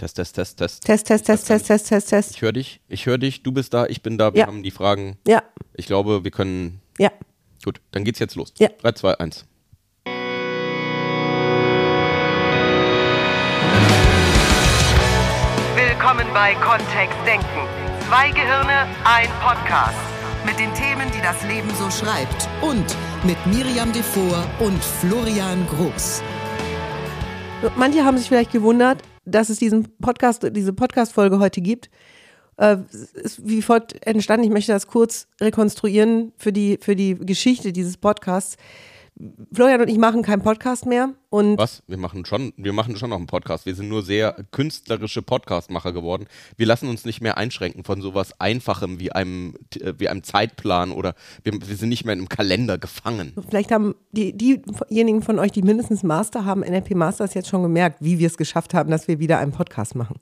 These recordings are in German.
Test, Test, Test, Test. Test, Test, Test, Test, Test, Test, Test. Ich höre dich, ich höre dich, du bist da, ich bin da, wir Ja. haben die Fragen. Ja, Ich glaube, wir können. ja. Gut, dann geht's jetzt los. Ja. 3, 2, 1. Willkommen bei Kontext Denken. Zwei Gehirne, ein Podcast. Mit den Themen, die das Leben so schreibt. Und mit Miriam Devor und Florian Groß. Manche haben sich vielleicht gewundert, dass es diesen Podcast, diese Podcast-Folge heute gibt. Äh, ist wie folgt entstanden. Ich möchte das kurz rekonstruieren für die, für die Geschichte dieses Podcasts. Florian und ich machen keinen Podcast mehr und Was? Wir machen schon, wir machen schon noch einen Podcast. Wir sind nur sehr künstlerische Podcastmacher geworden. Wir lassen uns nicht mehr einschränken von sowas Einfachem wie einem, äh, wie einem Zeitplan oder wir, wir sind nicht mehr in einem Kalender gefangen. Vielleicht haben die, diejenigen von euch, die mindestens Master haben, NLP Masters jetzt schon gemerkt, wie wir es geschafft haben, dass wir wieder einen Podcast machen.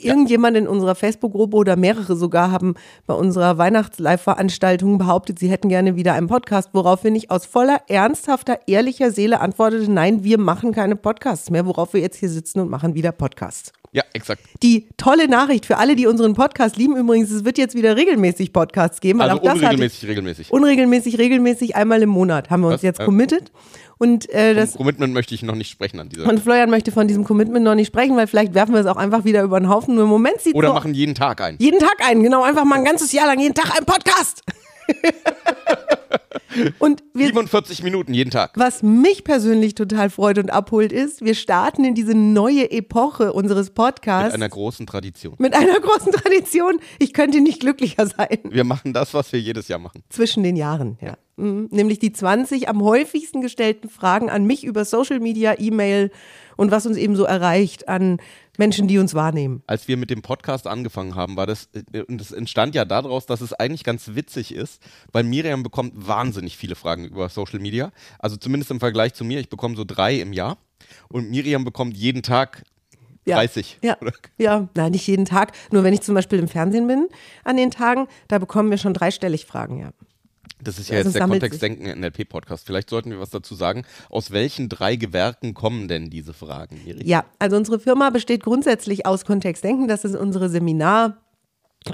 Irgendjemand in unserer Facebook-Gruppe oder mehrere sogar haben bei unserer Weihnachts-Live-Veranstaltung behauptet, sie hätten gerne wieder einen Podcast, woraufhin ich aus voller, ernsthafter, ehrlicher Seele antwortete, nein, wir machen keine Podcasts mehr, worauf wir jetzt hier sitzen und machen wieder Podcasts. Ja, exakt. Die tolle Nachricht für alle, die unseren Podcast lieben, übrigens, es wird jetzt wieder regelmäßig Podcasts geben. Weil Also auch das unregelmäßig, regelmäßig. unregelmäßig, regelmäßig einmal im Monat haben wir uns Was? jetzt Ja. Und, äh, Vom das, Commitment möchte ich noch nicht sprechen an dieser und Florian möchte von diesem Commitment noch nicht sprechen, weil vielleicht werfen wir es auch einfach wieder über den Haufen. Nur im Moment sieht Oder so machen jeden Tag ein. jeden Tag ein, genau, einfach mal ein ganzes Jahr lang jeden Tag ein Podcast. und wir, 47 Minuten jeden Tag. was mich persönlich total freut und abholt, ist, wir starten in diese neue Epoche unseres Mit Podcasts einer großen Tradition. mit einer großen Tradition. Ich könnte nicht glücklicher sein. Wir machen das, was wir jedes Jahr machen. Zwischen den Jahren, ja. Mhm. Nämlich die 20 am häufigsten gestellten Fragen an mich über Social Media, E-Mail und was uns eben so erreicht an Menschen, die uns wahrnehmen. Als wir mit dem Podcast angefangen haben, war das, äh, und es entstand ja daraus, dass es eigentlich ganz witzig ist, weil Miriam bekommt wahnsinnig viele Fragen über Social Media. Also zumindest im Vergleich zu mir, ich bekomme so drei im Jahr. Und Miriam bekommt jeden Tag Ja. 30. Ja, Oder? ja, nein, nicht jeden Tag. Nur wenn ich zum Beispiel im Fernsehen bin an den Tagen, da bekommen wir schon dreistellig Fragen, ja. Das ist ja Also jetzt der Kontextdenken NLP-Podcast. Vielleicht sollten wir was dazu sagen. Aus welchen drei Gewerken kommen denn diese Fragen, Miriam? Ja, also unsere Firma besteht grundsätzlich aus Kontextdenken. Das ist unsere Seminar,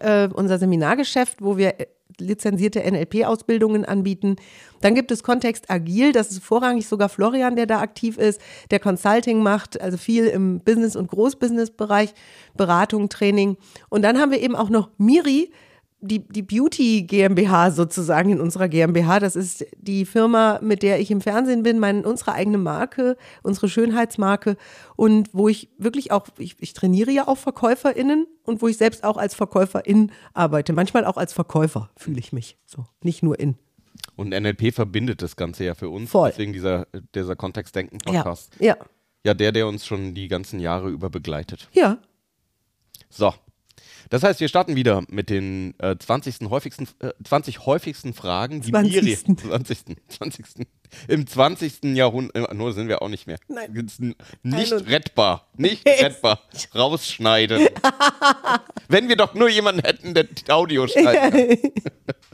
äh, unser Seminargeschäft, wo wir äh, lizenzierte NLP-Ausbildungen anbieten. Dann gibt es Kontext Agil, das ist vorrangig sogar Florian, der da aktiv ist, der Consulting macht, also viel im Business- und Großbusiness-Bereich, Beratung, Training. Und dann haben wir eben auch noch Miri, die, die Beauty GmbH sozusagen in unserer GmbH. Das ist die Firma, mit der ich im Fernsehen bin, mein, unsere eigene Marke, unsere Schönheitsmarke und wo ich wirklich auch, ich, ich trainiere ja auch VerkäuferInnen und wo ich selbst auch als Verkäuferin arbeite. Manchmal auch als Verkäufer fühle ich mich so, nicht nur in. Und NLP verbindet das Ganze ja für uns. Voll. Deswegen dieser, dieser Ja, Kontextdenken-Podcast. ja, Ja, der, der uns schon die ganzen Jahre über begleitet. ja. So. Das heißt, wir starten wieder mit den äh, 20. häufigsten, äh, 20 häufigsten Fragen, die 20.. Miriam, 20. 20. im 20. Jahrhundert, nur sind wir auch nicht mehr. Nein. Nicht Ein- rettbar, nicht rettbar. Rausschneiden. Wenn wir doch nur jemanden hätten, der Audio schneidet.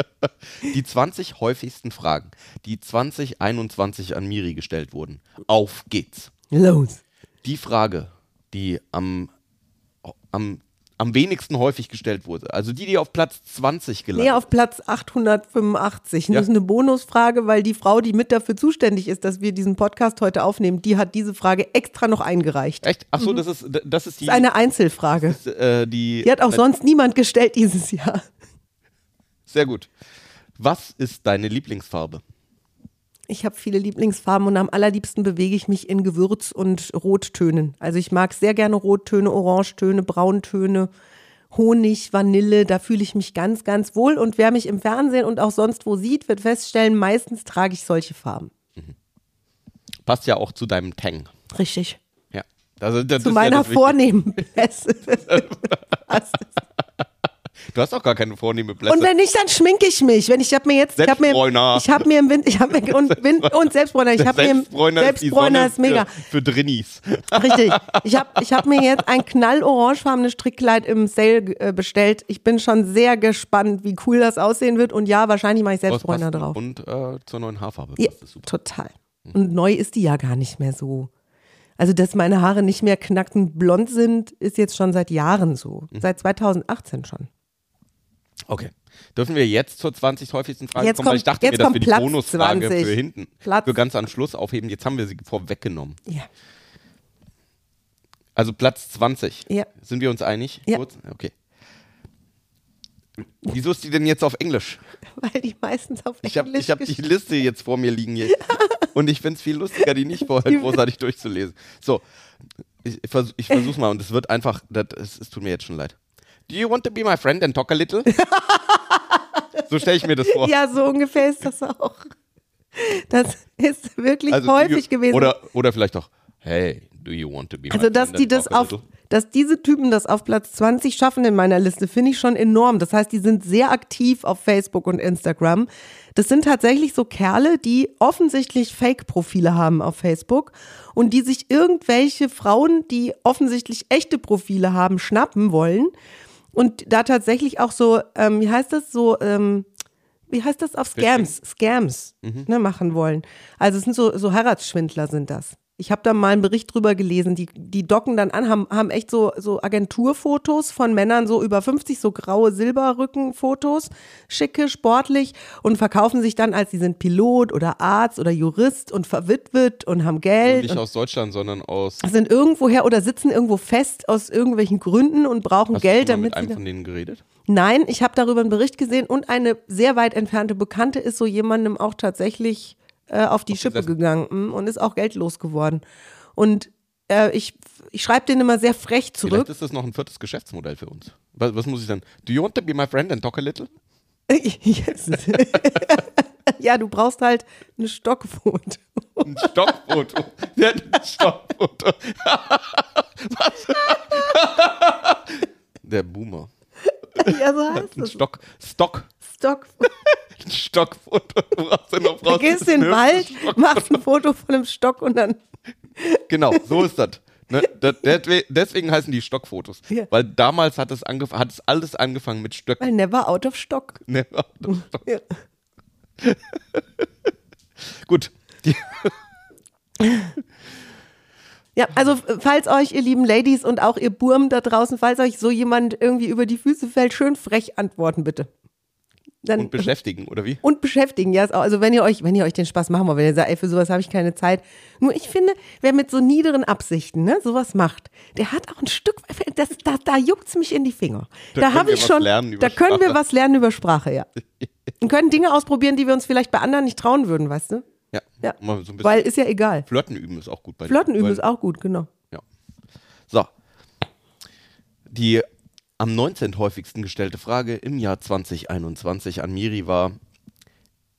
die 20 häufigsten Fragen, die 2021 an Miri gestellt wurden. Auf geht's Los. die Frage, die am, am, am wenigsten häufig gestellt wurde, also die, die auf Platz 20 gelandet Nee, auf Platz 885. Ja. Das ist eine Bonusfrage, weil die Frau, die mit dafür zuständig ist, dass wir diesen Podcast heute aufnehmen, die hat diese Frage extra noch eingereicht. Echt? Achso, das ist das ist die, Das ist eine Einzelfrage. äh, die, Die hat auch äh, sonst niemand gestellt dieses Jahr. sehr gut. Was ist deine Lieblingsfarbe? Ich habe viele Lieblingsfarben und am allerliebsten bewege ich mich in Gewürz- und Rottönen. Also ich mag sehr gerne Rottöne, Orangetöne, Brauntöne, Honig, Vanille. Da fühle ich mich ganz, ganz wohl. Und wer mich im Fernsehen und auch sonst wo sieht, wird feststellen, meistens trage ich solche Farben. Passt ja auch zu deinem Tang. Richtig. Ja. Also, das Zu meiner ja das vornehmen Blässe. Du hast auch gar keine vornehme Blässe. Und wenn nicht, dann schminke ich mich. Wenn ich habe mir jetzt, ich habe mir, Selbstbräuner. ich habe mir im Winter, ich habe mir und, Win- und Selbstbräuner, ich habe mir im Selbstbräuner ist ist mega. Für, für Drinnies. Richtig. Ich habe ich hab mir jetzt ein knallorangefarbenes Strickkleid im Sale äh, bestellt. Ich bin schon sehr gespannt, wie cool das aussehen wird. Und ja, wahrscheinlich mache ich Selbstbräuner drauf. Und äh, zur neuen Haarfarbe. Ja, total. Und neu ist die ja gar nicht mehr so. Also, dass meine Haare nicht mehr knackend blond sind, ist jetzt schon seit Jahren so. Mhm. Seit 2018 schon. Okay. Dürfen wir jetzt zur 20 häufigsten Frage Jetzt kommen? Weil kommt- ich dachte jetzt mir, dass wir die Platz Bonusfrage 20. für hinten, Platz- für ganz am Schluss aufheben. Jetzt haben wir sie vorweggenommen. Ja. Also Platz 20. Ja. Sind wir uns einig? Ja. Kurz? Okay. Wieso ist die denn jetzt auf Englisch? Weil die meistens auf Ich habe Englisch ich hab die Liste jetzt vor mir liegen hier. Und ich finde es viel lustiger, die nicht vorher großartig durchzulesen. So, ich, ich, vers ich versuch's mal und es wird einfach, das, es, es tut mir jetzt schon leid. Do you want to be my friend and talk a little? so stelle ich mir das vor. Ja, so ungefähr ist das auch. Das ist wirklich Also, häufig you, gewesen. Oder, oder vielleicht auch, hey, do you want to be my Also, dass friend die das auf, little? dass diese Typen das auf Platz 20 schaffen in meiner Liste, finde ich schon enorm. Das heißt, die sind sehr aktiv auf Facebook und Instagram. Das sind tatsächlich so Kerle, die offensichtlich Fake-Profile haben auf Facebook und die sich irgendwelche Frauen, die offensichtlich echte Profile haben, schnappen wollen und da tatsächlich auch so, ähm, wie heißt das, so, ähm, wie heißt das auf Scams, Scams ne, machen wollen. Also es sind so, so Heiratsschwindler sind das. Ich habe da mal einen Bericht drüber gelesen, die, die docken dann an, haben, haben echt so, so Agenturfotos von Männern, so über 50, so graue Silberrückenfotos, schicke, sportlich und verkaufen sich dann als sie sind Pilot oder Arzt oder Jurist und verwitwet und haben Geld. Nicht und aus Deutschland, sondern aus. sind irgendwoher oder sitzen irgendwo fest aus irgendwelchen Gründen und brauchen Hast Geld, du damit mit sie einem da- von denen geredet? Nein, ich habe darüber einen Bericht gesehen und eine sehr weit entfernte Bekannte ist so jemandem auch tatsächlich äh, auf die Schippe Aufgesessen. gegangen und ist auch geldlos geworden. Und äh, ich, ich schreibe den immer sehr frech zurück. Vielleicht ist das noch ein viertes Geschäftsmodell für uns. Was, was muss ich dann? Do you want to be my friend and talk a little? Yes. ja, du brauchst halt eine Stockfoto. Ein Stockfoto. Hat ein Stockfoto? Was? Der Boomer. ja, so heißt Ein es. Stock. Stock. Stockfoto. Ein Stockfoto. Du brauchst ja noch Du raus. gehst in den Wald, machst ein Foto von einem Stock und dann Genau, so ist das. Ne, deswegen heißen die Stockfotos. Ja. Weil damals hat es, hat es alles angefangen mit Stöcken. weil never out of stock. Ne, das Stock. Ja. Gut. Ja, also f- falls euch, ihr lieben Ladies und auch ihr Burm da draußen, falls euch so jemand irgendwie über die Füße fällt, schön frech antworten bitte. Dann, und beschäftigen, oder wie? und beschäftigen, ja. Also wenn ihr euch, wenn ihr euch den Spaß machen wollt, wenn ihr sagt, ey, für sowas habe ich keine Zeit. Nur ich finde, wer mit so niederen Absichten, ne, sowas macht, der hat auch ein Stück, das, da, da juckt's mich in die Finger. Da Da, können habe wir ich was schon, lernen über da können wir Sprache. was lernen über Sprache, ja. Und können Dinge ausprobieren, die wir uns vielleicht bei anderen nicht trauen würden, weißt du? Ja. Ja. So Weil ist ja egal. Flirten üben ist auch gut bei Flotten üben ist auch gut, genau. Ja. So. Die am 19. häufigsten gestellte Frage im Jahr 2021 an Miri war: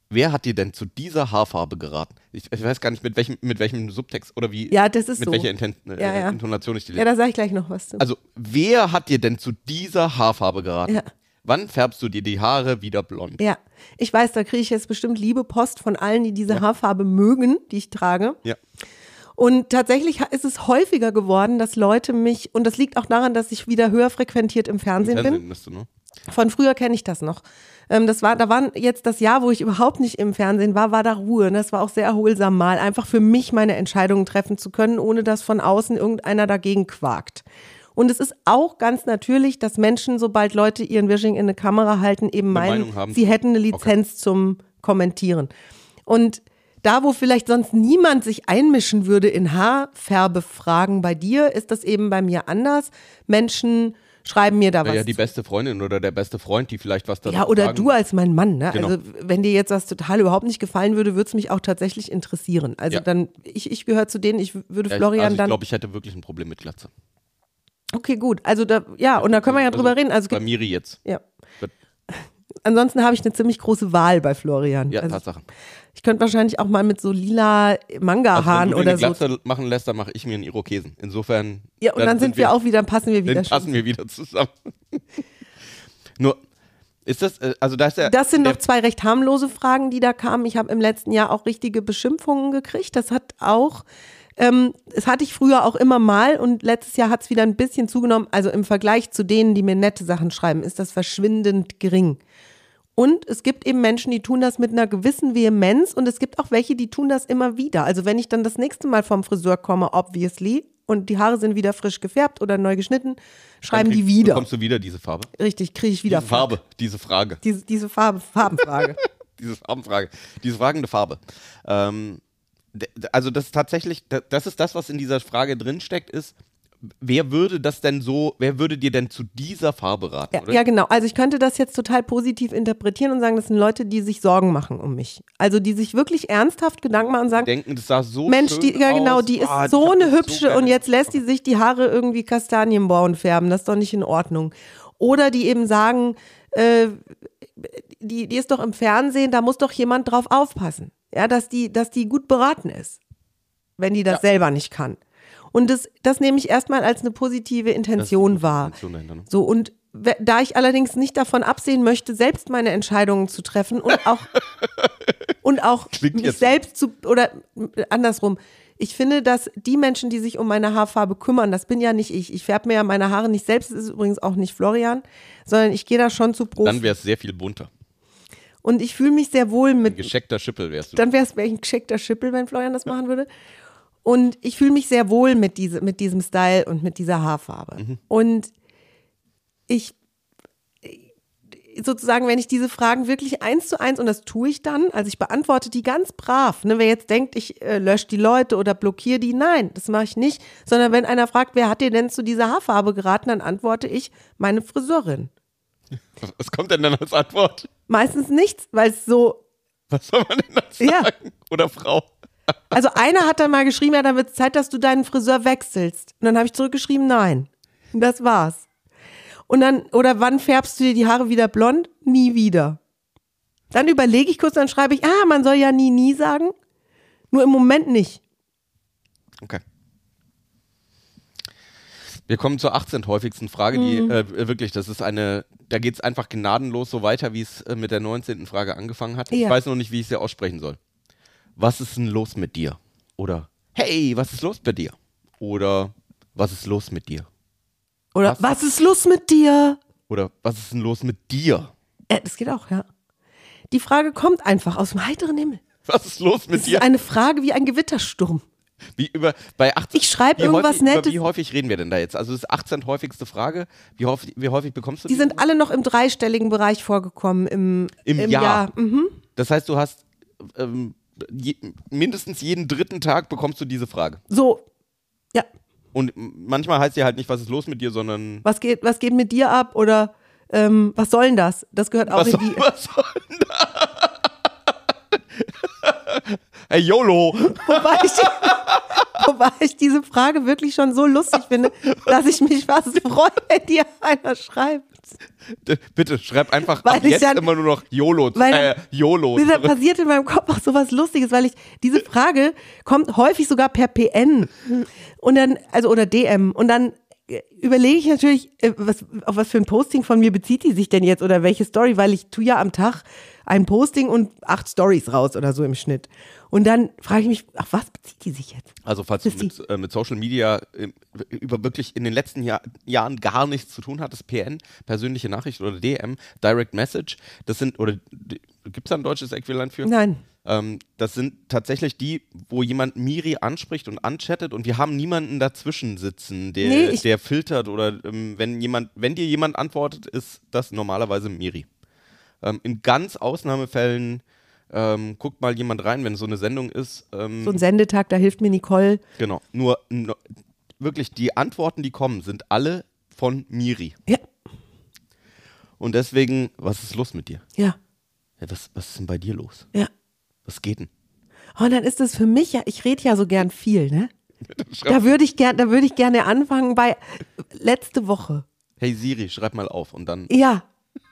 Wer hat dir denn zu dieser Haarfarbe geraten? Ich, ich weiß gar nicht, mit welchem, mit welchem Subtext oder wie. Ja, das ist mit so. welcher Inten äh, Ja, ja. Intonation ich die Ja, da sage ich gleich noch was zu. Also, wer hat dir denn zu dieser Haarfarbe geraten? Ja. Wann färbst du dir die Haare wieder blond? Ja, ich weiß, da kriege ich jetzt bestimmt liebe Post von allen, die diese Haarfarbe mögen, die ich trage. Ja. Und tatsächlich ist es häufiger geworden, dass Leute mich, und das liegt auch daran, dass ich wieder höher frequentiert im Fernsehen, Fernsehen bin. bist du, ne? Von früher kenne ich das noch. Ähm, das war, da waren jetzt das Jahr, wo ich überhaupt nicht im Fernsehen war, war da Ruhe. Und das war auch sehr erholsam mal, einfach für mich meine Entscheidungen treffen zu können, ohne dass von außen irgendeiner dagegen quakt. Und es ist auch ganz natürlich, dass Menschen, sobald Leute ihren Wishing in eine Kamera halten, eben meinen, sie hätten eine Lizenz zum Kommentieren. Und da, wo vielleicht sonst niemand sich einmischen würde in Haarfärbefragen bei dir, ist das eben bei mir anders. Menschen schreiben mir da was Ja, die beste Freundin oder der beste Freund, die vielleicht was dazu ja, oder sagen. du als mein Mann, ne? Genau. Also wenn dir jetzt was total überhaupt nicht gefallen würde, würde es mich auch tatsächlich interessieren. Also Ja. dann, ich, ich gehöre zu denen, ich würde Ja, ich- Florian also ich dann. glaube, ich hätte wirklich ein Problem mit Glatze. okay, gut. Also da, ja, und da können wir ja drüber reden. Also bei Miri jetzt. ja. Ansonsten habe ich eine ziemlich große Wahl bei Florian. Ja, also Tatsache. ich könnte wahrscheinlich auch mal mit so lila Also Manga-Haaren wenn du oder eine so. Glatze machen lässt, dann mache ich mir einen Irokesen. Insofern. Ja, und dann, sind wir auch wieder, passen wir wieder. Dann passen wir wieder zusammen. Nur, ist das, äh, also da ist ja. Das sind der, noch zwei recht harmlose Fragen, die da kamen. Ich habe im letzten Jahr auch richtige Beschimpfungen gekriegt. Das hat auch, ähm, das hatte ich früher auch immer mal und letztes Jahr hat es wieder ein bisschen zugenommen. Also im Vergleich zu denen, die mir nette Sachen schreiben, ist das verschwindend gering. Und es gibt eben Menschen, die tun das mit einer gewissen Vehemenz und es gibt auch welche, die tun das immer wieder. Also wenn ich dann das nächste Mal vom Friseur komme, obviously, und die Haare sind wieder frisch gefärbt oder neu geschnitten, schreiben die wieder. Bekommst du wieder diese Farbe? Richtig, kriege ich wieder Diese Farbe, diese Frage. Diese, diese Farbe, Farbenfrage. diese Farbenfrage, diese fragende Farbe. Ähm, also das ist tatsächlich, das ist das, was in dieser Frage drinsteckt, ist, wer würde das denn so, wer würde dir denn zu dieser Farbe raten, Ja, oder? ja, genau. Also ich könnte das jetzt total positiv interpretieren und sagen, das sind Leute, die sich Sorgen machen um mich. Also die sich wirklich ernsthaft Gedanken machen und sagen, Denken, das sah so Mensch, schön die, ja genau, aus. die ist Ah, so eine hübsche gerne und jetzt lässt die sich die Haare irgendwie kastanienbraun färben. Das ist doch nicht in Ordnung. Oder die eben sagen, äh, die, die ist doch im Fernsehen, da muss doch jemand drauf aufpassen. Ja, dass die, dass die gut beraten ist, wenn die das selber nicht kann. Und das, das nehme ich erstmal als eine positive Intention wahr. Intention ne? So, und da ich allerdings nicht davon absehen möchte, selbst meine Entscheidungen zu treffen und auch, und auch Klingt mich jetzt- selbst zu, oder äh, andersrum. Ich finde, dass die Menschen, die sich um meine Haarfarbe kümmern, das bin ja nicht ich. Ich färbe mir ja meine Haare nicht selbst, das ist übrigens auch nicht Florian, sondern ich gehe da schon zu Profi. Dann wäre es sehr viel bunter. Und ich fühle mich sehr wohl mit, Gescheckter Schippel wärst du. dann wäre es wär ein geschickter Schippel, wenn Florian das machen würde. Und ich fühle mich sehr wohl mit, diese, mit diesem Style und mit dieser Haarfarbe. Und ich sozusagen, wenn ich diese Fragen wirklich eins zu eins, und das tue ich dann, also ich beantworte die ganz brav. Ne? Wer jetzt denkt, ich äh, lösche die Leute oder blockiere die, nein, das mache ich nicht. Sondern wenn einer fragt, wer hat dir denn zu dieser Haarfarbe geraten, dann antworte ich, meine Friseurin. Was kommt denn dann als Antwort? Meistens nichts, weil es so Was soll man denn da sagen? Ja. Oder Frau? Also einer hat dann mal geschrieben, ja, dann wird es Zeit, dass du deinen Friseur wechselst. Und dann habe ich zurückgeschrieben, nein. Und das war's. Und dann, oder wann färbst du dir die Haare wieder blond? Nie wieder. Dann überlege ich kurz, dann schreibe ich, ah, man soll ja nie, nie sagen. Nur im Moment nicht. Okay. Wir kommen zur 18. häufigsten Frage, die Mhm. äh, wirklich, das ist eine, da geht es einfach gnadenlos so weiter, wie es äh, mit der 19. Frage angefangen hat. Ich Ja. weiß noch nicht, wie ich sie aussprechen soll. Was ist denn los mit dir? Oder hey, was ist los bei dir? Oder was ist los mit dir? Oder Was? was, ist los mit dir? Oder was ist denn los mit dir? Äh, das geht auch, ja. Die Frage kommt einfach aus dem heiteren Himmel. Was ist los mit Das dir? ist eine Frage wie ein Gewittersturm. Wie über bei 18, Ich schreib wie irgendwas häufig, Nettes. Wie häufig reden wir denn da jetzt? Also das ist 18. häufigste Frage. Wie häufig, wie häufig bekommst du Die sind alle noch im dreistelligen Bereich vorgekommen im, Im Jahr. Mhm. Das heißt, du hast ähm, je, mindestens jeden dritten Tag bekommst du diese Frage. So, ja, Und manchmal heißt sie halt nicht, was ist los mit dir, sondern was geht, was geht mit dir ab oder ähm, was soll denn das? Das gehört auch was in soll, die. was soll denn da? hey, YOLO! Wobei ich, wobei ich diese Frage wirklich schon so lustig finde, dass ich mich fast freue, wenn dir einer schreibt. Bitte, schreib einfach Weil ab ich jetzt dann- immer nur noch YOLO. weil- äh, YOLO. Da passiert in meinem Kopf auch so was Lustiges, weil ich diese Frage kommt häufig sogar per PN und dann also oder DM und dann äh, überlege ich natürlich, äh, was, auf was für ein Posting von mir bezieht die sich denn jetzt oder welche Story, weil ich tue ja am Tag ein Posting und acht Stories raus oder so im Schnitt. Und dann frage ich mich, auf was bezieht die sich jetzt? Also falls du mit, äh, mit Social Media äh, über wirklich in den letzten Jahr, Jahren gar nichts zu tun hattest, PN, persönliche Nachricht oder DM, Direct Message, das sind, oder gibt es da ein deutsches Äquivalent für? Nein. Ähm, das sind tatsächlich die, wo jemand Miri anspricht und anchattet und wir haben niemanden dazwischen sitzen, der, Nee, der filtert oder ähm, wenn jemand, wenn dir jemand antwortet, ist das normalerweise Miri. Ähm, in ganz Ausnahmefällen ähm, guckt mal jemand rein, wenn so eine Sendung ist. Ähm, So ein Sendetag, da hilft mir Nicole. Genau. Nur, nur wirklich die Antworten, die kommen, sind alle von Miri. Ja, Und deswegen, was ist los mit dir? ja, Ja, was, was ist denn bei dir los? ja. Was geht denn? Oh, Und dann ist es für mich ja, ich rede ja so gern viel, ne? Da würde ich gern, da würde ich gerne anfangen bei letzte Woche. hey Siri, schreib mal auf und dann. Ja.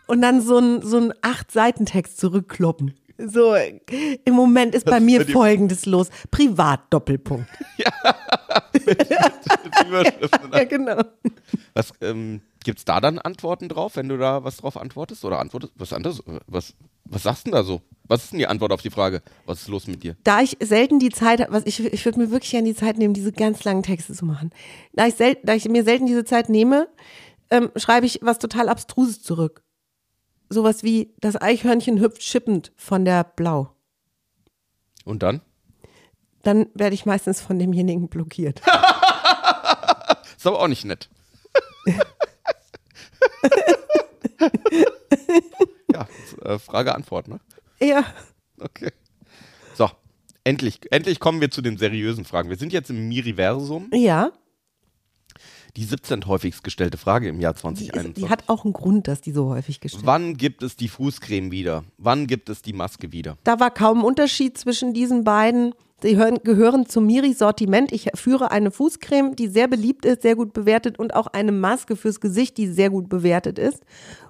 Und dann so ein, so ein acht-Seiten-Text zurückkloppen. So, im Moment ist bei mir Folgendes los. Privat-Doppelpunkt. Überschriften. Ja, genau. was ähm, gibt's da dann Antworten drauf, wenn du da was drauf antwortest oder antwortest? Was anderes? Was, was sagst du denn da so? Was ist denn die Antwort auf die Frage? Was ist los mit dir? Da ich selten die Zeit habe, was ich, ich würde mir wirklich gerne die Zeit nehmen, diese ganz langen Texte zu machen. Da ich, sel, da ich mir selten diese Zeit nehme, ähm, schreibe ich was total Abstruses zurück. Sowas wie das Eichhörnchen hüpft schippend von der Blau. Und dann? Dann werde ich meistens von demjenigen blockiert. Ist aber auch nicht nett. ja, äh, Frage, Antwort, ne? ja. Okay. So, endlich, endlich kommen wir zu den seriösen Fragen. Wir sind jetzt im Miriversum. Ja. Die 17. häufigst gestellte Frage im Jahr Die, ist, 2021. die hat auch einen Grund, dass die so häufig gestellt wird. Wann gibt es die Fußcreme wieder? Wann gibt es die Maske wieder? Da war kaum Unterschied zwischen diesen beiden. Sie hören, gehören zum Miri-Sortiment. Ich führe eine Fußcreme, die sehr beliebt ist, sehr gut bewertet und auch eine Maske fürs Gesicht, die sehr gut bewertet ist.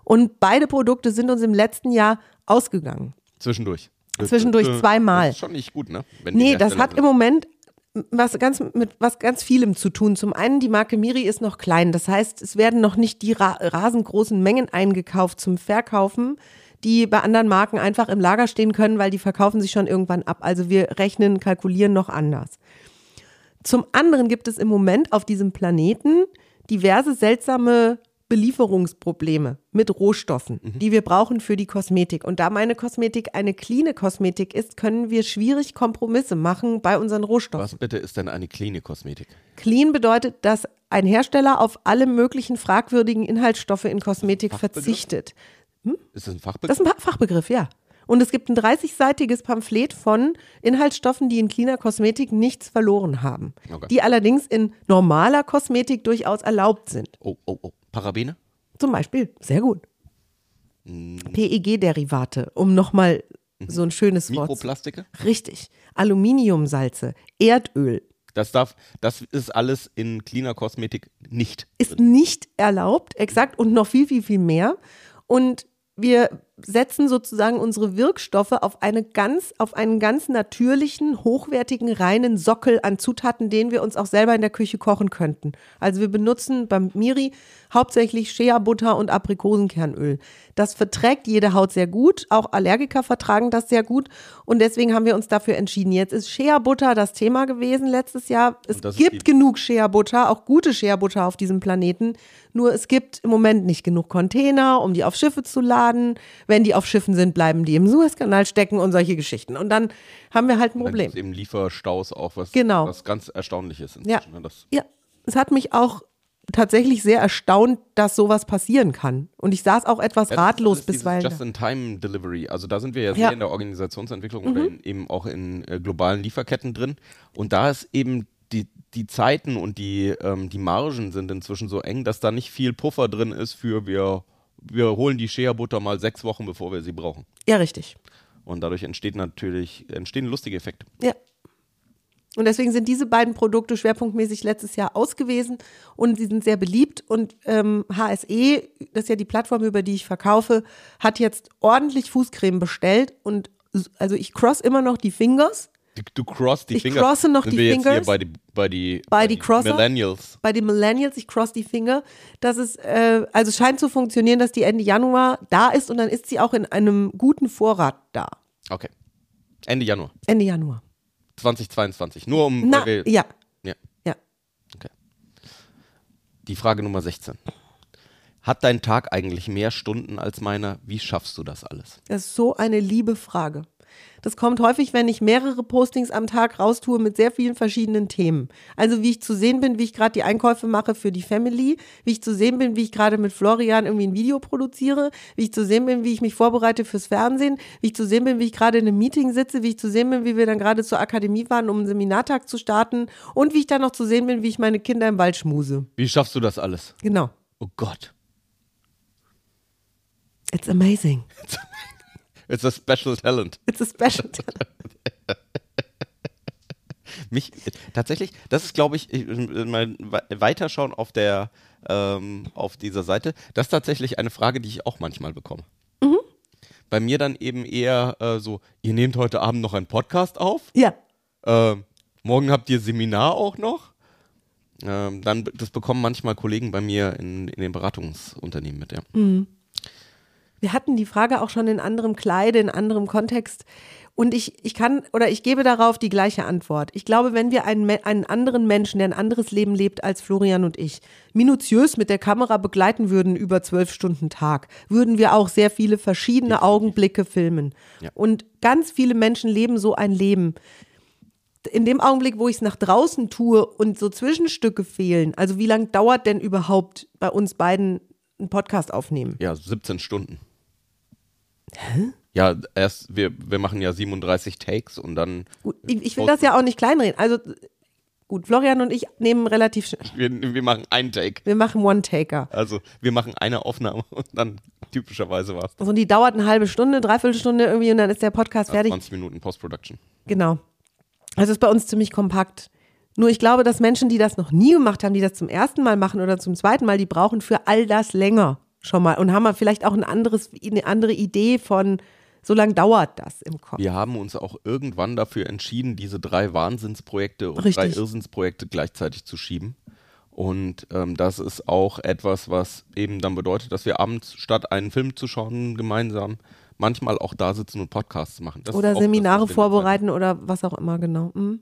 Und beide Produkte sind uns im letzten Jahr ausgegangen. Zwischendurch. Zwischendurch zweimal. Das ist schon nicht gut, ne? Wenn Nee, das hat im Moment was ganz, mit was ganz vielem zu tun. Zum einen, die Marke Miri ist noch klein. Das heißt, es werden noch nicht die ra rasengroßen Mengen eingekauft zum Verkaufen, die bei anderen Marken einfach im Lager stehen können, weil die verkaufen sich schon irgendwann ab. Also wir rechnen, kalkulieren noch anders. Zum anderen gibt es im Moment auf diesem Planeten diverse seltsame Belieferungsprobleme mit Rohstoffen, die wir brauchen für die Kosmetik. Und da meine Kosmetik eine cleane Kosmetik ist, können wir schwierig Kompromisse machen bei unseren Rohstoffen. Was bitte ist denn eine cleane Kosmetik? Clean bedeutet, dass ein Hersteller auf alle möglichen fragwürdigen Inhaltsstoffe in Kosmetik verzichtet. Ist das ein Fachbegriff? Das ist ein Fa- Fachbegriff, ja. Und es gibt ein 30-seitiges Pamphlet von Inhaltsstoffen, die in cleaner Kosmetik nichts verloren haben, Okay. die allerdings in normaler Kosmetik durchaus erlaubt sind. oh, oh, oh. Parabene? Zum Beispiel, sehr gut. PEG-Derivate, um nochmal so ein schönes Wort. zu- Mikroplastike? Richtig. Aluminiumsalze, Erdöl Das darf, das ist alles in cleaner Kosmetik nicht. ist nicht erlaubt, exakt, und noch viel, viel, viel mehr. Und wir setzen sozusagen unsere Wirkstoffe auf eine ganz, auf einen ganz natürlichen, hochwertigen, reinen Sockel an Zutaten, den wir uns auch selber in der Küche kochen könnten. Also wir benutzen beim Miri hauptsächlich Shea-Butter und Aprikosenkernöl. Das verträgt jede Haut sehr gut, auch Allergiker vertragen das sehr gut und deswegen haben wir uns dafür entschieden. Jetzt ist Shea-Butter das Thema gewesen letztes Jahr. Es gibt genug Shea-Butter, auch gute Shea-Butter auf diesem Planeten. Nur es gibt im Moment nicht genug Container, um die auf Schiffe zu laden. Wenn die auf Schiffen sind, bleiben die im Suezkanal stecken und solche Geschichten. Und dann haben wir halt ein Problem. eben Lieferstaus auch, was, Genau. was ganz Erstaunliches Ja. ne? Ja, es hat mich auch tatsächlich sehr erstaunt, dass sowas passieren kann. Und ich saß auch etwas Ja, das ist ratlos bisweilen. Just-in-Time-Delivery. Also da sind wir ja, Ja. Mhm. sehr in der Organisationsentwicklung oder in, eben auch in äh, globalen Lieferketten drin. Und da ist eben die, die Zeiten und die, ähm, die Margen sind inzwischen so eng, dass da nicht viel Puffer drin ist für wir, wir holen die Shea-Butter mal sechs Wochen, bevor wir sie brauchen. Ja, richtig. Und dadurch entsteht natürlich, entstehen lustige Effekte. Ja. Und deswegen sind diese beiden Produkte schwerpunktmäßig letztes Jahr ausgewesen und sie sind sehr beliebt. Und ähm, HSE, das ist ja die Plattform, über die ich verkaufe, hat jetzt ordentlich Fußcreme bestellt. Und also ich cross immer noch die Fingers Du, du cross die Ich Finger. crosse noch sind die wir jetzt hier Fingers. bei die, bei die, Bei die Crosser? Millennials. bei den Millennials, ich cross die Finger, dass es, äh, also scheint zu funktionieren, dass die Ende Januar da ist und dann ist sie auch in einem guten Vorrat da. Okay. Ende Januar Ende Januar. 2022. Nur um. Na, wir- ja, ja. ja. Okay. Die Frage Nummer 16. Hat dein Tag eigentlich mehr Stunden als meiner? Wie schaffst du das alles? Das ist so eine liebe Frage. Das kommt häufig, wenn ich mehrere Postings am Tag raustue mit sehr vielen verschiedenen Themen. Also wie ich zu sehen bin, wie ich gerade die Einkäufe mache für die Family, wie ich zu sehen bin, wie ich gerade mit Florian irgendwie ein Video produziere, wie ich zu sehen bin, wie ich mich vorbereite fürs Fernsehen, wie ich zu sehen bin, wie ich gerade in einem Meeting sitze, wie ich zu sehen bin, wie wir dann gerade zur Akademie waren, um einen Seminartag zu starten und wie ich dann noch zu sehen bin, wie ich meine Kinder im Wald schmuse. Wie schaffst du das alles? Genau. Oh Gott. It's amazing. It's a special talent. It's a special. Mich tatsächlich, das ist, glaube ich, we- weiterschauen auf der ähm, auf dieser Seite. Das ist tatsächlich eine Frage, die ich auch manchmal bekomme. Mhm. Bei mir dann eben eher äh, so: Ihr nehmt heute Abend noch einen Podcast auf? ja. Ähm, morgen habt ihr Seminar auch noch. Ähm, dann, das bekommen manchmal Kollegen bei mir in, in den Beratungsunternehmen mit, ja. Wir hatten die Frage auch schon in anderem Kleide, in anderem Kontext. Und ich, ich kann oder ich gebe darauf die gleiche Antwort. Ich glaube, wenn wir einen, einen anderen Menschen, der ein anderes Leben lebt als Florian und ich, minutiös mit der Kamera begleiten würden über zwölf Stunden Tag, würden wir auch sehr viele verschiedene Augenblicke filmen. Ja. Und ganz viele Menschen leben so ein Leben. In dem Augenblick, wo ich es nach draußen tue und so Zwischenstücke fehlen, also wie lange dauert denn überhaupt bei uns beiden ein Podcast aufnehmen? Ja, 17 Stunden. Hä? Ja, erst, wir, wir machen ja 37 Takes und dann. Gut, ich, ich will das ja auch nicht kleinreden. Also gut, Florian und ich nehmen relativ schnell. Wir, wir machen einen Take. Wir machen One-Taker. Also, wir machen eine Aufnahme und dann typischerweise war es Also die dauert eine halbe Stunde, dreiviertel Stunde irgendwie und dann ist der Podcast fertig. 20 Minuten Post-Production. Genau. Also ist bei uns ziemlich kompakt. Nur ich glaube, dass Menschen, die das noch nie gemacht haben, die das zum ersten Mal machen oder zum zweiten Mal, die brauchen für all das länger schon mal und haben mal vielleicht auch ein anderes, eine andere Idee von, so lange dauert das im Kopf. Wir haben uns auch irgendwann dafür entschieden, diese drei Wahnsinnsprojekte und Richtig. drei Irrsinnsprojekte gleichzeitig zu schieben. Und ähm, das ist auch etwas, was eben dann bedeutet, dass wir abends statt einen Film zu schauen, gemeinsam manchmal auch da sitzen und Podcasts machen. Das oder das, Seminare wir vorbereiten oder was auch immer, genau. Mhm.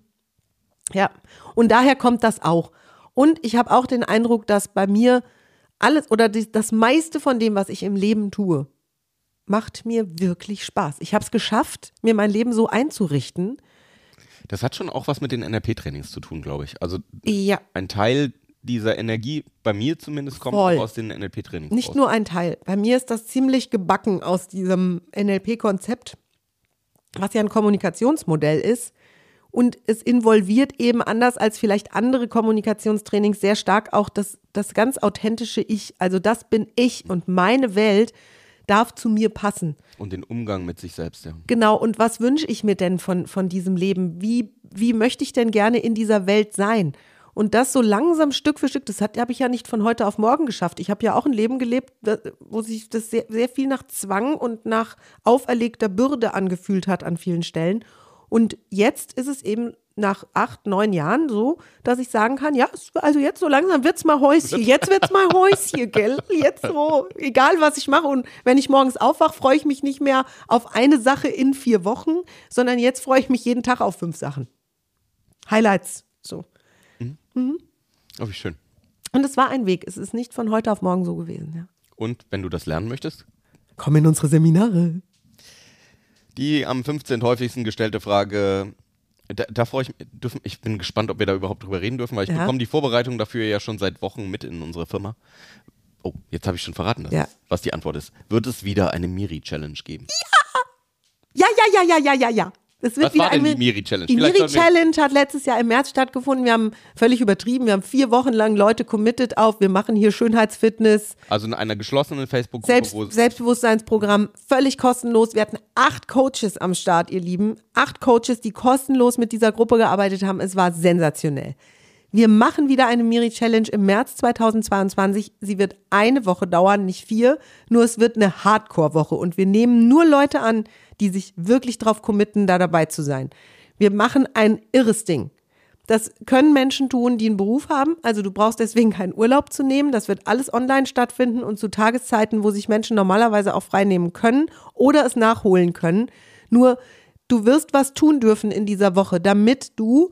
Ja, und daher kommt das auch. Und ich habe auch den Eindruck, dass bei mir alles oder die, das meiste von dem, was ich im Leben tue, macht mir wirklich Spaß. Ich habe es geschafft, mir mein Leben so einzurichten. Das hat schon auch was mit den NLP-Trainings zu tun, glaube ich. Also Ja, ein Teil dieser Energie, bei mir zumindest, kommt Voll. auch aus den NLP-Trainings. nicht raus. nur ein Teil. Bei mir ist das ziemlich gebacken aus diesem NLP-Konzept, was ja ein Kommunikationsmodell ist. Und es involviert eben anders als vielleicht andere Kommunikationstrainings sehr stark auch das, das ganz authentische Ich. Also das bin ich und meine Welt darf zu mir passen. Und den Umgang mit sich selbst, ja. Genau, und was wünsche ich mir denn von, von diesem Leben? Wie, wie möchte ich denn gerne in dieser Welt sein? Und das so langsam Stück für Stück, das habe ich ja nicht von heute auf morgen geschafft. Ich habe ja auch ein Leben gelebt, wo sich das sehr, sehr viel nach Zwang und nach auferlegter Bürde angefühlt hat an vielen Stellen. Und jetzt ist es eben nach acht, neun Jahren so, dass ich sagen kann, ja, also jetzt so langsam wird's mal Häuschen, jetzt wird's mal Häuschen, gell? Jetzt so, egal was ich mache. Und wenn ich morgens aufwache, freue ich mich nicht mehr auf eine Sache in vier Wochen, sondern jetzt freue ich mich jeden Tag auf fünf Sachen. Highlights, so. Oh, wie schön. Und es war ein Weg. Es ist nicht von heute auf morgen so gewesen, ja. Und wenn du das lernen möchtest, Komm in unsere Seminare. Die am 15. häufigsten gestellte Frage, da, da freue ich mich, dürfen, ich bin gespannt, ob wir da überhaupt drüber reden dürfen, weil ich Ja. bekomme die Vorbereitung dafür ja schon seit Wochen mit in unsere Firma. Oh, jetzt habe ich schon verraten, Ja. es- was die Antwort ist. Wird es wieder eine Miri-Challenge geben? Ja, ja, ja, ja, ja, ja, ja. Es wird Was wieder war denn die Miri-Challenge? Die Miri-Challenge hat letztes Jahr im März stattgefunden. Wir haben völlig übertrieben. Wir haben vier Wochen lang Leute committed auf, wir machen hier Schönheitsfitness, Also in einer geschlossenen Facebook-Gruppe, Selbst, Selbstbewusstseinsprogramm, völlig kostenlos. Wir hatten acht Coaches am Start, ihr Lieben. Acht Coaches, die kostenlos mit dieser Gruppe gearbeitet haben. Es war sensationell. Wir machen wieder eine Miri-Challenge im März 2022. Sie wird eine Woche dauern, nicht vier. Nur es wird eine Hardcore-Woche. Und wir nehmen nur Leute an, die sich wirklich drauf committen, da dabei zu sein. Wir machen ein irres Ding. Das können Menschen tun, die einen Beruf haben. Also du brauchst deswegen keinen Urlaub zu nehmen. Das wird alles online stattfinden und zu Tageszeiten, wo sich Menschen normalerweise auch frei nehmen können oder es nachholen können. Nur du wirst was tun dürfen in dieser Woche, damit du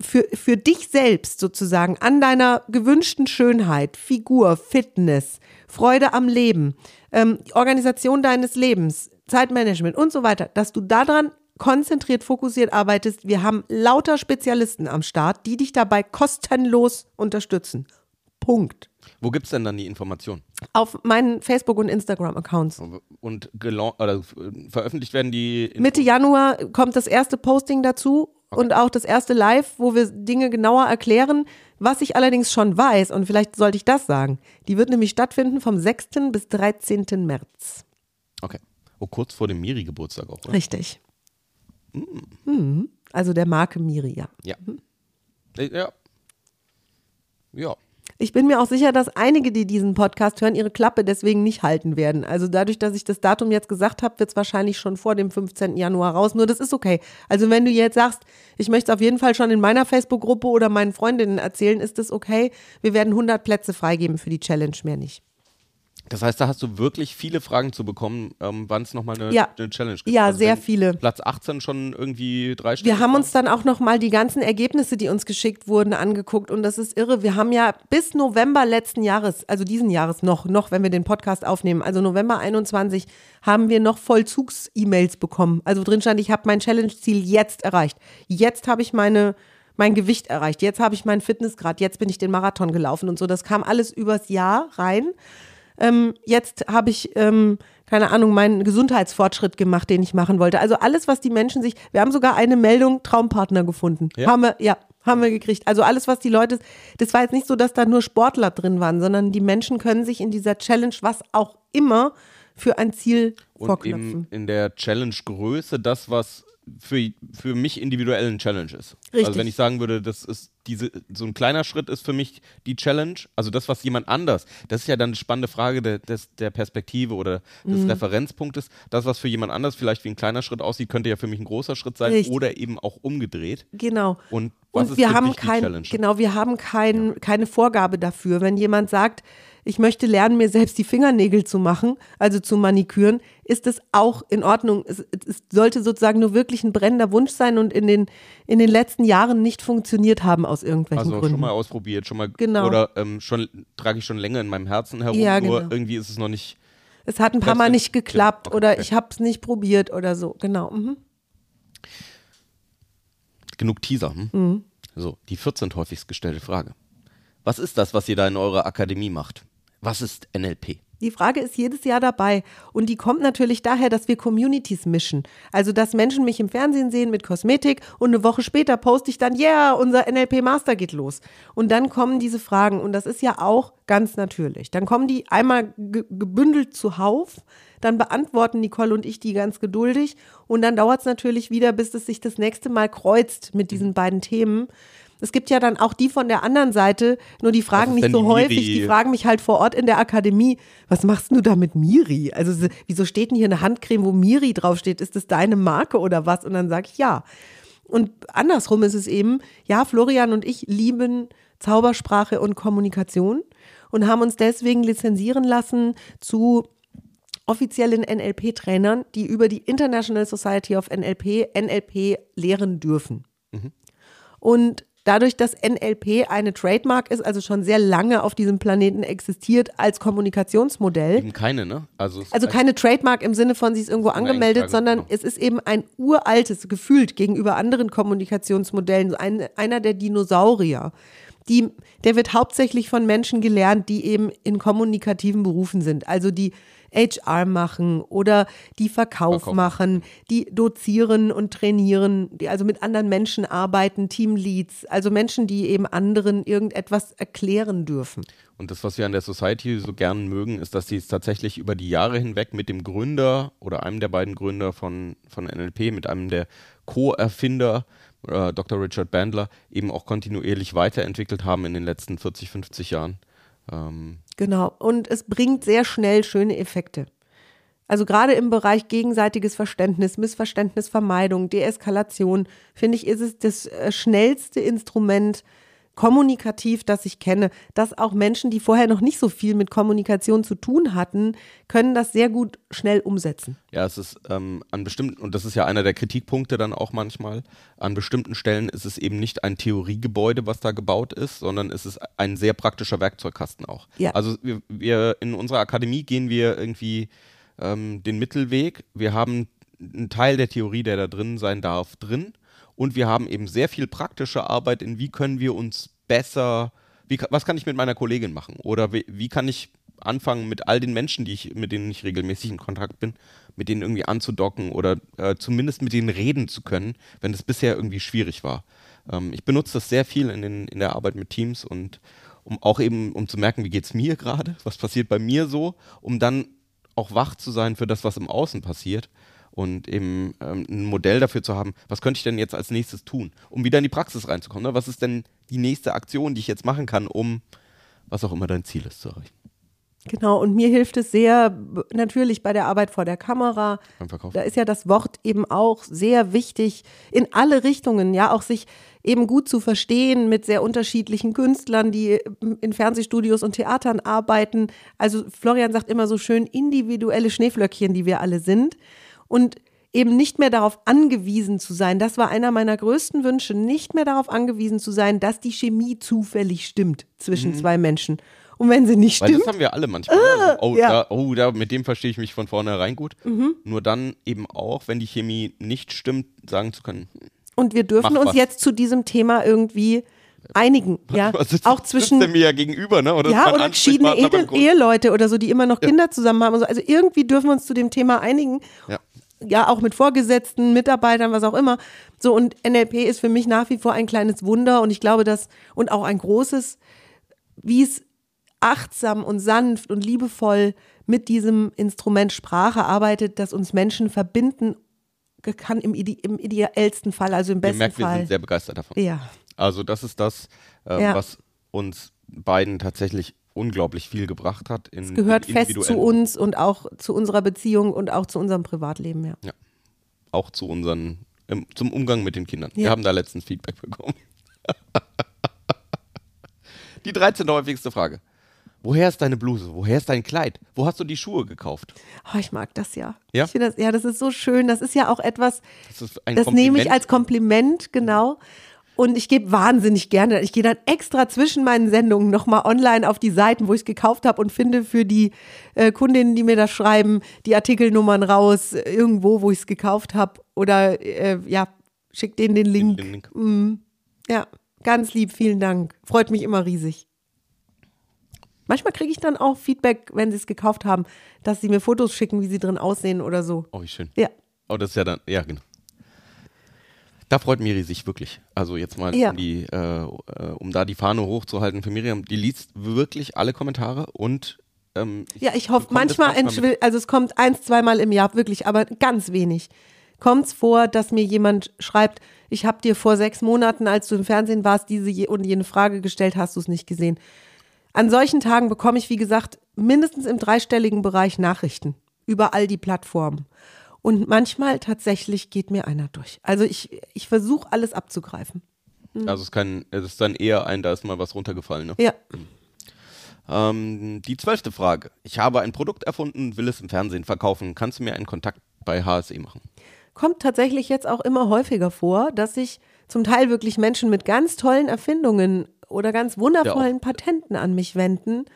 für, für dich selbst sozusagen an deiner gewünschten Schönheit, Figur, Fitness, Freude am Leben, ähm, Organisation deines Lebens, Zeitmanagement und so weiter, dass du daran konzentriert, fokussiert arbeitest. Wir haben lauter Spezialisten am Start, die dich dabei kostenlos unterstützen. Punkt. Wo gibt es denn dann die Informationen? Auf meinen Facebook- und Instagram-Accounts. Und äh, veröffentlicht werden die Infos- Mitte Januar kommt das erste Posting dazu und auch das erste Live, wo wir Dinge genauer erklären. Was ich allerdings schon weiß, und vielleicht sollte ich das sagen, die wird nämlich stattfinden vom 6. bis 13. März. Okay. Oh, kurz vor dem Miri-Geburtstag auch, oder? Richtig. Mhm. Also der Marke Miri, ja. Ja. Äh, Ja. Ja. Ich bin mir auch sicher, dass einige, die diesen Podcast hören, ihre Klappe deswegen nicht halten werden. Also dadurch, dass ich das Datum jetzt gesagt habe, wird es wahrscheinlich schon vor dem 15. Januar raus. Nur das ist okay. Also wenn du jetzt sagst, ich möchte es auf jeden Fall schon in meiner Facebook-Gruppe oder meinen Freundinnen erzählen, ist das okay. Wir werden 100 Plätze freigeben für die Challenge, mehr nicht. Das heißt, da hast du wirklich viele Fragen zu bekommen, ähm, wann es nochmal eine, Ja. eine Challenge gibt. Ja, Also sehr viele. Platz 18 schon irgendwie drei Stunden. Wir haben uns dann auch noch mal die ganzen Ergebnisse, die uns geschickt wurden, angeguckt und das ist irre. Wir haben ja bis November letzten Jahres, also diesen Jahres noch, noch, wenn wir den Podcast aufnehmen, also November 21, haben wir noch Vollzugs-E-Mails bekommen. Also drin stand, ich habe mein Challenge-Ziel jetzt erreicht. Jetzt habe ich meine mein Gewicht erreicht. Jetzt habe ich meinen Fitnessgrad. Jetzt bin ich den Marathon gelaufen und so. Das kam alles übers Jahr rein. Ähm, jetzt habe ich, ähm, keine Ahnung, meinen Gesundheitsfortschritt gemacht, den ich machen wollte. Also alles, was die Menschen sich, wir haben sogar eine Meldung Traumpartner gefunden. Ja? Haben wir, ja, haben wir gekriegt. Also alles, was die Leute, das war jetzt nicht so, dass da nur Sportler drin waren, sondern die Menschen können sich in dieser Challenge, was auch immer, für ein Ziel und vorknöpfen. eben in der Challenge-Größe das, was für, für mich individuell ein Challenge ist. Richtig. Also wenn ich sagen würde, das ist diese, so ein kleiner Schritt ist für mich die Challenge, also das, was jemand anders, das ist ja dann eine spannende Frage der, des, der Perspektive oder des Mhm. Referenzpunktes. Das, was für jemand anders vielleicht wie ein kleiner Schritt aussieht, könnte ja für mich ein großer Schritt sein Richtig. oder eben auch umgedreht. Genau. Und Und wir haben kein, genau, wir haben kein, keine Vorgabe dafür. Wenn jemand sagt, ich möchte lernen, mir selbst die Fingernägel zu machen, also zu maniküren, ist es auch in Ordnung. Es, es sollte sozusagen nur wirklich ein brennender Wunsch sein und in den, in den letzten Jahren nicht funktioniert haben aus irgendwelchen Also Gründen. schon mal ausprobiert, schon mal Genau. oder ähm, schon trage ich schon länger in meinem Herzen herum, Ja, nur genau. irgendwie ist es noch nicht. es hat ein paar Mal nicht geklappt Okay. oder ich habe es nicht probiert oder so. Genau. Mhm. Genug Teaser. Hm? Mhm. So, die 14. häufigst gestellte Frage. Was ist das, was ihr da in eurer Akademie macht? Was ist NLP? Die Frage ist jedes Jahr dabei. Und die kommt natürlich daher, dass wir Communities mischen. Also, dass Menschen mich im Fernsehen sehen mit Kosmetik und eine Woche später poste ich dann, yeah, unser NLP Master geht los. Und dann kommen diese Fragen. Und das ist ja auch ganz natürlich. Dann kommen die einmal ge gebündelt zuhauf. Dann beantworten Nicole und ich die ganz geduldig. Und dann dauert es natürlich wieder, bis es sich das nächste Mal kreuzt mit diesen beiden Themen. Es gibt ja dann auch die von der anderen Seite, nur die fragen nicht so die häufig, Miri? die fragen mich halt vor Ort in der Akademie, was machst du da mit Miri? Also so- wieso steht denn hier eine Handcreme, wo Miri draufsteht? Ist das deine Marke oder was? Und dann sage ich ja. Und andersrum ist es eben, ja, Florian und ich lieben Zaubersprache und Kommunikation und haben uns deswegen lizenzieren lassen zu offiziellen NLP-Trainern, die über die International Society of NLP NLP lehren dürfen. Und dadurch, dass NLP eine Trademark ist, also schon sehr lange auf diesem Planeten existiert als Kommunikationsmodell, Eben keine, ne? Also, also keine Trademark im Sinne von, sie ist irgendwo angemeldet, sondern genau. es ist eben ein uraltes, gefühlt gegenüber anderen Kommunikationsmodellen, ein, einer der Dinosaurier. Die, der wird hauptsächlich von Menschen gelernt, die eben in kommunikativen Berufen sind. Also die HR machen oder die Verkauf, Verkauf. machen, die dozieren und trainieren, die also mit anderen Menschen arbeiten, Teamleads, also Menschen, die eben anderen irgendetwas erklären dürfen. Und das, was wir an der Society so gern mögen, ist, dass sie es tatsächlich über die Jahre hinweg mit dem Gründer oder einem der beiden Gründer von, von NLP, mit einem der Co-Erfinder, äh, Dr. Richard Bandler, eben auch kontinuierlich weiterentwickelt haben in den letzten 40, 50 Jahren. Ähm, Genau. Und es bringt sehr schnell schöne Effekte. Also gerade im Bereich gegenseitiges Verständnis, Missverständnisvermeidung, Deeskalation, finde ich, ist es das äh, schnellste Instrument kommunikativ, das ich kenne, dass auch Menschen, die vorher noch nicht so viel mit Kommunikation zu tun hatten, können das sehr gut schnell umsetzen. Ja, es ist ähm, an bestimmten, und das ist ja einer der Kritikpunkte dann auch manchmal, an bestimmten Stellen ist es eben nicht ein Theoriegebäude, was da gebaut ist, sondern es ist ein sehr praktischer Werkzeugkasten auch. Ja. Also wir, wir in unserer Akademie gehen wir irgendwie ähm, den Mittelweg. Wir haben einen Teil der Theorie, der da drin sein darf, drin. Und wir haben eben sehr viel praktische Arbeit in, wie können wir uns besser, wie, was kann ich mit meiner Kollegin machen? Oder wie, wie kann ich anfangen, mit all den Menschen, die ich, mit denen ich regelmäßig in Kontakt bin, mit denen irgendwie anzudocken oder äh, zumindest mit denen reden zu können, wenn es bisher irgendwie schwierig war. Ähm, ich benutze das sehr viel in, den, in der Arbeit mit Teams und um auch eben, um zu merken, wie geht es mir gerade, was passiert bei mir so, um dann auch wach zu sein für das, was im Außen passiert und eben ähm, ein Modell dafür zu haben, was könnte ich denn jetzt als nächstes tun, um wieder in die Praxis reinzukommen. Ne? Was ist denn die nächste Aktion, die ich jetzt machen kann, um was auch immer dein Ziel ist zu erreichen Genau, und mir hilft es sehr natürlich bei der Arbeit vor der Kamera. beim Verkauf? Da ist ja das Wort eben auch sehr wichtig in alle Richtungen, ja, auch sich eben gut zu verstehen mit sehr unterschiedlichen Künstlern, die in Fernsehstudios und Theatern arbeiten. Also Florian sagt immer so schön individuelle Schneeflöckchen, die wir alle sind. Und eben nicht mehr darauf angewiesen zu sein. Das war einer meiner größten Wünsche, nicht mehr darauf angewiesen zu sein, dass die Chemie zufällig stimmt zwischen Mhm. zwei Menschen. Und wenn sie nicht Weil stimmt, das haben wir alle manchmal. also, oh, ja. Mhm. da, oh, da, mit dem verstehe ich mich von vornherein gut. Nur dann eben auch, wenn die Chemie nicht stimmt, sagen zu können, hm, und wir dürfen uns was. jetzt zu diesem Thema irgendwie einigen, ja, sitzt- auch zwischen mir ja gegenüber, ne? Oder ja oder geschiedene Eheleute oder so, die immer noch Kinder zusammen haben so. Also irgendwie dürfen wir uns zu dem Thema einigen. Ja. Ja, auch mit Vorgesetzten, Mitarbeitern, was auch immer. So, und NLP ist für mich nach wie vor ein kleines Wunder und ich glaube, dass, und auch ein großes, wie es achtsam und sanft und liebevoll mit diesem Instrument Sprache arbeitet, das uns Menschen verbinden kann im, ide im ideellsten Fall, also im Ihr besten merkt, wir Fall. sind sehr begeistert davon. ja. Also das ist das, ähm, Ja. was uns beiden tatsächlich unglaublich viel gebracht hat. In, Es gehört in fest zu uns und auch zu unserer Beziehung und auch zu unserem Privatleben, ja. Ja. Auch zu unseren, im, zum Umgang mit den Kindern. Wir Ja. haben da letztens Feedback bekommen. die 13. häufigste Frage. Woher ist deine Bluse? Woher ist dein Kleid? Wo hast du die Schuhe gekauft? Oh, ich mag das ja. Ja? Das, ja, das ist so schön. Das ist ja auch etwas, Das das nehme ich als Kompliment, genau. Und ich gebe wahnsinnig gerne. Ich gehe dann extra zwischen meinen Sendungen nochmal online auf die Seiten, wo ich es gekauft habe und finde für die äh, Kundinnen, die mir das schreiben, die Artikelnummern raus, äh, irgendwo, wo ich es gekauft habe. Oder äh, ja, schick denen den Link. Den Link. Ja, ganz lieb, vielen Dank. Freut mich immer riesig. Manchmal kriege ich dann auch Feedback, wenn sie es gekauft haben, dass sie mir Fotos schicken, wie sie drin aussehen oder so. Oh, wie schön. Ja. Oh, das ist ja dann, ja, genau. Da freut Miri sich wirklich. Also jetzt mal, Ja. um, die, äh, äh, um da die Fahne hochzuhalten für Miriam, die liest wirklich alle Kommentare und ähm, Ja, ich hoffe, manchmal, manchmal also es kommt eins, zweimal im Jahr, wirklich, aber ganz wenig. Kommt es vor, dass mir jemand schreibt, ich habe dir vor sechs Monaten, als du im Fernsehen warst, diese und jene Frage gestellt, hast du es nicht gesehen. An solchen Tagen bekomme ich, wie gesagt, mindestens im dreistelligen Bereich Nachrichten über all die Plattformen. Und manchmal tatsächlich geht mir einer durch. Also ich, ich versuche alles abzugreifen. Also es ist, kein, es ist dann eher ein, da ist mal was runtergefallen. Ne? Ja. Ähm, die zwölfte Frage. Ich habe ein Produkt erfunden, will es im Fernsehen verkaufen. Kannst du mir einen Kontakt bei HSE machen? kommt tatsächlich jetzt auch immer häufiger vor, dass sich zum Teil wirklich Menschen mit ganz tollen Erfindungen oder ganz wundervollen Patenten an mich wenden.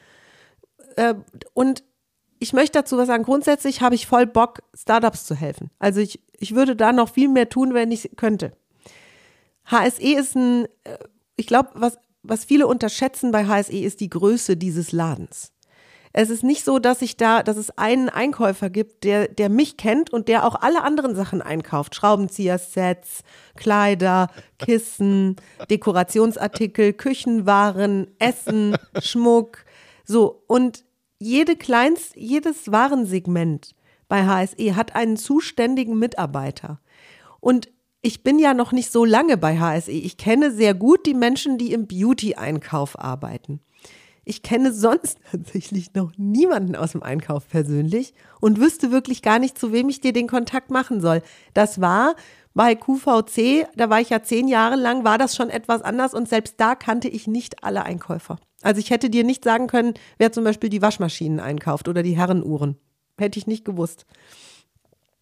Äh, und ich möchte dazu was sagen. Grundsätzlich habe ich voll Bock, Startups zu helfen. Also ich, ich würde da noch viel mehr tun, wenn ich könnte. HSE ist ein, äh, ich glaube, was, was viele unterschätzen bei HSE ist die Größe dieses Ladens. Es ist nicht so, dass ich da, dass es einen Einkäufer gibt, der, der mich kennt und der auch alle anderen Sachen einkauft. Schraubenzieher-Sets, Kleider, Kissen, Dekorationsartikel, Küchenwaren, Essen, Schmuck. So. Und jede kleinst, jedes Warensegment bei HSE hat einen zuständigen Mitarbeiter. Und ich bin ja noch nicht so lange bei HSE. Ich kenne sehr gut die Menschen, die im Beauty-Einkauf arbeiten. Ich kenne sonst tatsächlich noch niemanden aus dem Einkauf persönlich und wüsste wirklich gar nicht, zu wem ich dir den Kontakt machen soll. Das war bei QVC, da war ich ja zehn Jahre lang, war das schon etwas anders und selbst da kannte ich nicht alle Einkäufer. Also ich hätte dir nicht sagen können, wer zum Beispiel die Waschmaschinen einkauft oder die Herrenuhren. Hätte ich nicht gewusst.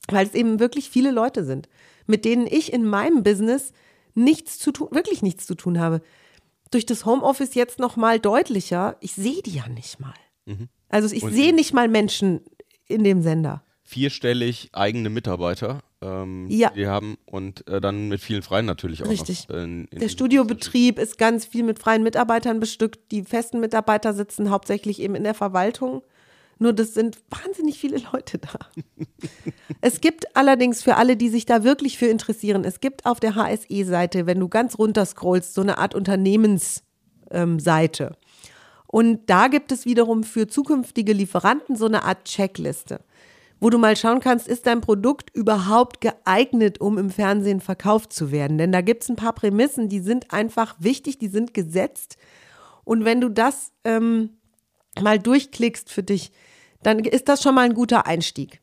Weil es eben wirklich viele Leute sind, mit denen ich in meinem Business nichts zu tun, wirklich nichts zu tun habe durch das Homeoffice jetzt noch mal deutlicher, ich sehe die ja nicht mal. Also ich sehe nicht mal Menschen in dem Sender. Vierstellig eigene Mitarbeiter, ähm, Ja. die wir haben und äh, dann mit vielen Freien natürlich auch Richtig. noch. äh, in- in- Der Studiobetrieb ist ganz viel mit freien Mitarbeitern bestückt. Die festen Mitarbeiter sitzen hauptsächlich eben in der Verwaltung. Nur das sind wahnsinnig viele Leute da. es gibt allerdings für alle, die sich da wirklich für interessieren, es gibt auf der HSE-Seite, wenn du ganz runter scrollst, so eine Art Unternehmensseite. Und da gibt es wiederum für zukünftige Lieferanten so eine Art Checkliste, wo du mal schauen kannst, ist dein Produkt überhaupt geeignet, um im Fernsehen verkauft zu werden? Denn da gibt es ein paar Prämissen, die sind einfach wichtig, die sind gesetzt. Und wenn du das ähm, mal durchklickst für dich, dann ist das schon mal ein guter Einstieg.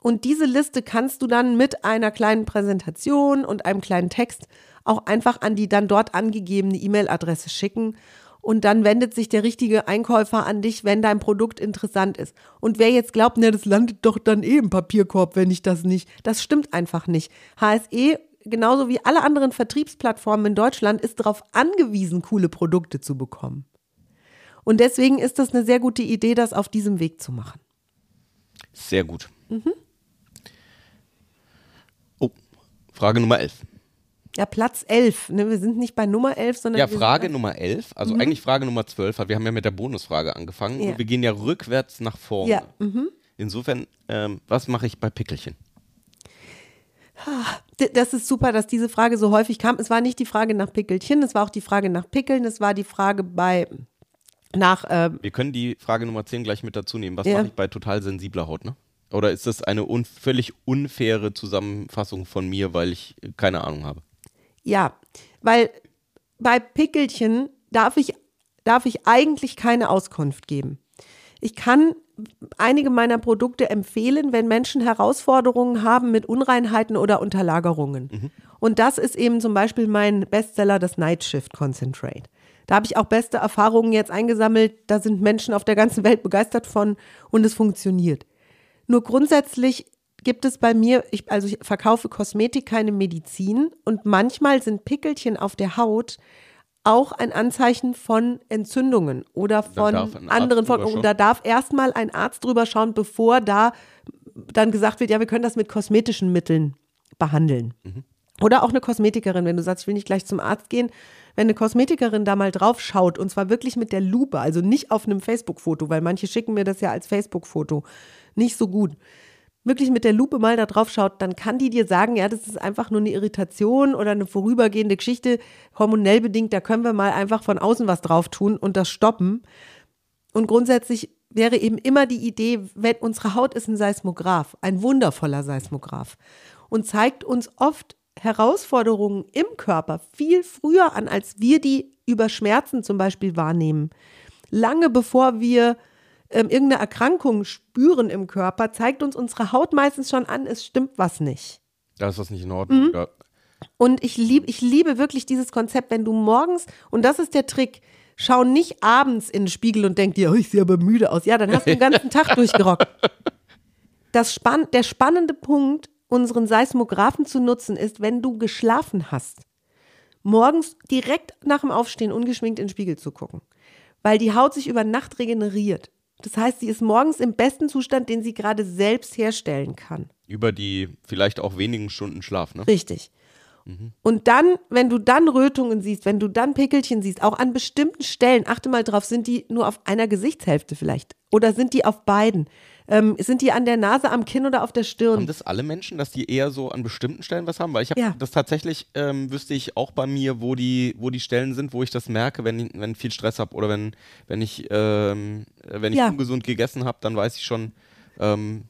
Und diese Liste kannst du dann mit einer kleinen Präsentation und einem kleinen Text auch einfach an die dann dort angegebene E-Mail-Adresse schicken. Und dann wendet sich der richtige Einkäufer an dich, wenn dein Produkt interessant ist. Und wer jetzt glaubt, ne, das landet doch dann eh im Papierkorb, wenn ich das nicht, das stimmt einfach nicht. HSE, genauso wie alle anderen Vertriebsplattformen in Deutschland, ist darauf angewiesen, coole Produkte zu bekommen. Und deswegen ist das eine sehr gute Idee, das auf diesem Weg zu machen. Sehr gut. Oh, Frage Nummer 11. Ja, Platz 11. Ne? Wir sind nicht bei Nummer 11, sondern. Ja, Frage Nummer 11, also eigentlich Frage Nummer 12, weil wir haben ja mit der Bonusfrage angefangen Ja. und wir gehen ja rückwärts nach vorne. Ja, mhm. Insofern, ähm, was mache ich bei Pickelchen? D- Das ist super, dass diese Frage so häufig kam. Es war nicht die Frage nach Pickelchen, es war auch die Frage nach Pickeln, es war die Frage bei nach äh, Wir können die Frage Nummer 10 gleich mit dazu nehmen. Was Ja. mache ich bei total sensibler Haut, ne? Oder ist das eine un völlig unfaire Zusammenfassung von mir, weil ich keine Ahnung habe? Ja, weil bei Pickelchen darf ich darf ich eigentlich keine Auskunft geben. Ich kann einige meiner Produkte empfehlen, wenn Menschen Herausforderungen haben mit Unreinheiten oder Unterlagerungen. Und das ist eben zum Beispiel mein Bestseller, das Night Shift Concentrate. Da habe ich auch beste Erfahrungen jetzt eingesammelt. Da sind Menschen auf der ganzen Welt begeistert von und es funktioniert. Nur grundsätzlich gibt es bei mir, ich, also ich verkaufe Kosmetik, keine Medizin und manchmal sind Pickelchen auf der Haut auch ein Anzeichen von Entzündungen oder von anderen Folgen. schauen. Da darf erstmal ein Arzt drüber schauen, bevor da dann gesagt wird, ja, wir können das mit kosmetischen Mitteln behandeln. Oder auch eine Kosmetikerin, wenn du sagst, ich will nicht gleich zum Arzt gehen, wenn eine Kosmetikerin da mal drauf schaut und zwar wirklich mit der Lupe, also nicht auf einem Facebook-Foto, weil manche schicken mir das ja als Facebook-Foto, nicht so gut. Wirklich mit der Lupe mal da drauf schaut, dann kann die dir sagen, ja, das ist einfach nur eine Irritation oder eine vorübergehende Geschichte, hormonell bedingt, da können wir mal einfach von außen was drauf tun und das stoppen. Und grundsätzlich wäre eben immer die Idee, wenn unsere Haut ist ein Seismograph, ein wundervoller Seismograph und zeigt uns oft Herausforderungen im Körper viel früher an, als wir die über Schmerzen zum Beispiel wahrnehmen. Lange bevor wir ähm, irgendeine Erkrankung spüren im Körper, zeigt uns unsere Haut meistens schon an, es stimmt was nicht. Da ist was nicht in Ordnung. Mhm. Ja. Und ich liebe, ich liebe wirklich dieses Konzept, wenn du morgens, und das ist der Trick, schau nicht abends in den Spiegel und denk dir, oh, ich sehe aber müde aus. Ja, dann hast du den ganzen Tag durchgerockt. Das spann der spannende Punkt, unseren Seismographen zu nutzen, ist, wenn du geschlafen hast, morgens direkt nach dem Aufstehen ungeschminkt in den Spiegel zu gucken. Weil die Haut sich über Nacht regeneriert. Das heißt, sie ist morgens im besten Zustand, den sie gerade selbst herstellen kann. Über die vielleicht auch wenigen Stunden Schlaf, ne? Richtig. Und dann, wenn du dann Rötungen siehst, wenn du dann Pickelchen siehst, auch an bestimmten Stellen, achte mal drauf, sind die nur auf einer Gesichtshälfte vielleicht? Oder sind die auf beiden? Ähm, sind die an der Nase, am Kinn oder auf der Haben Stirn? das alle Menschen, dass die eher so an bestimmten Stellen was haben? Weil ich habe Ja. das tatsächlich, ähm, wüsste ich auch bei mir, wo die, wo die Stellen sind, wo ich das merke, wenn, ich- wenn ich viel Stress habe oder wenn, wenn ich, ähm, wenn ich Ja. ungesund gegessen habe, dann weiß ich schon, ähm,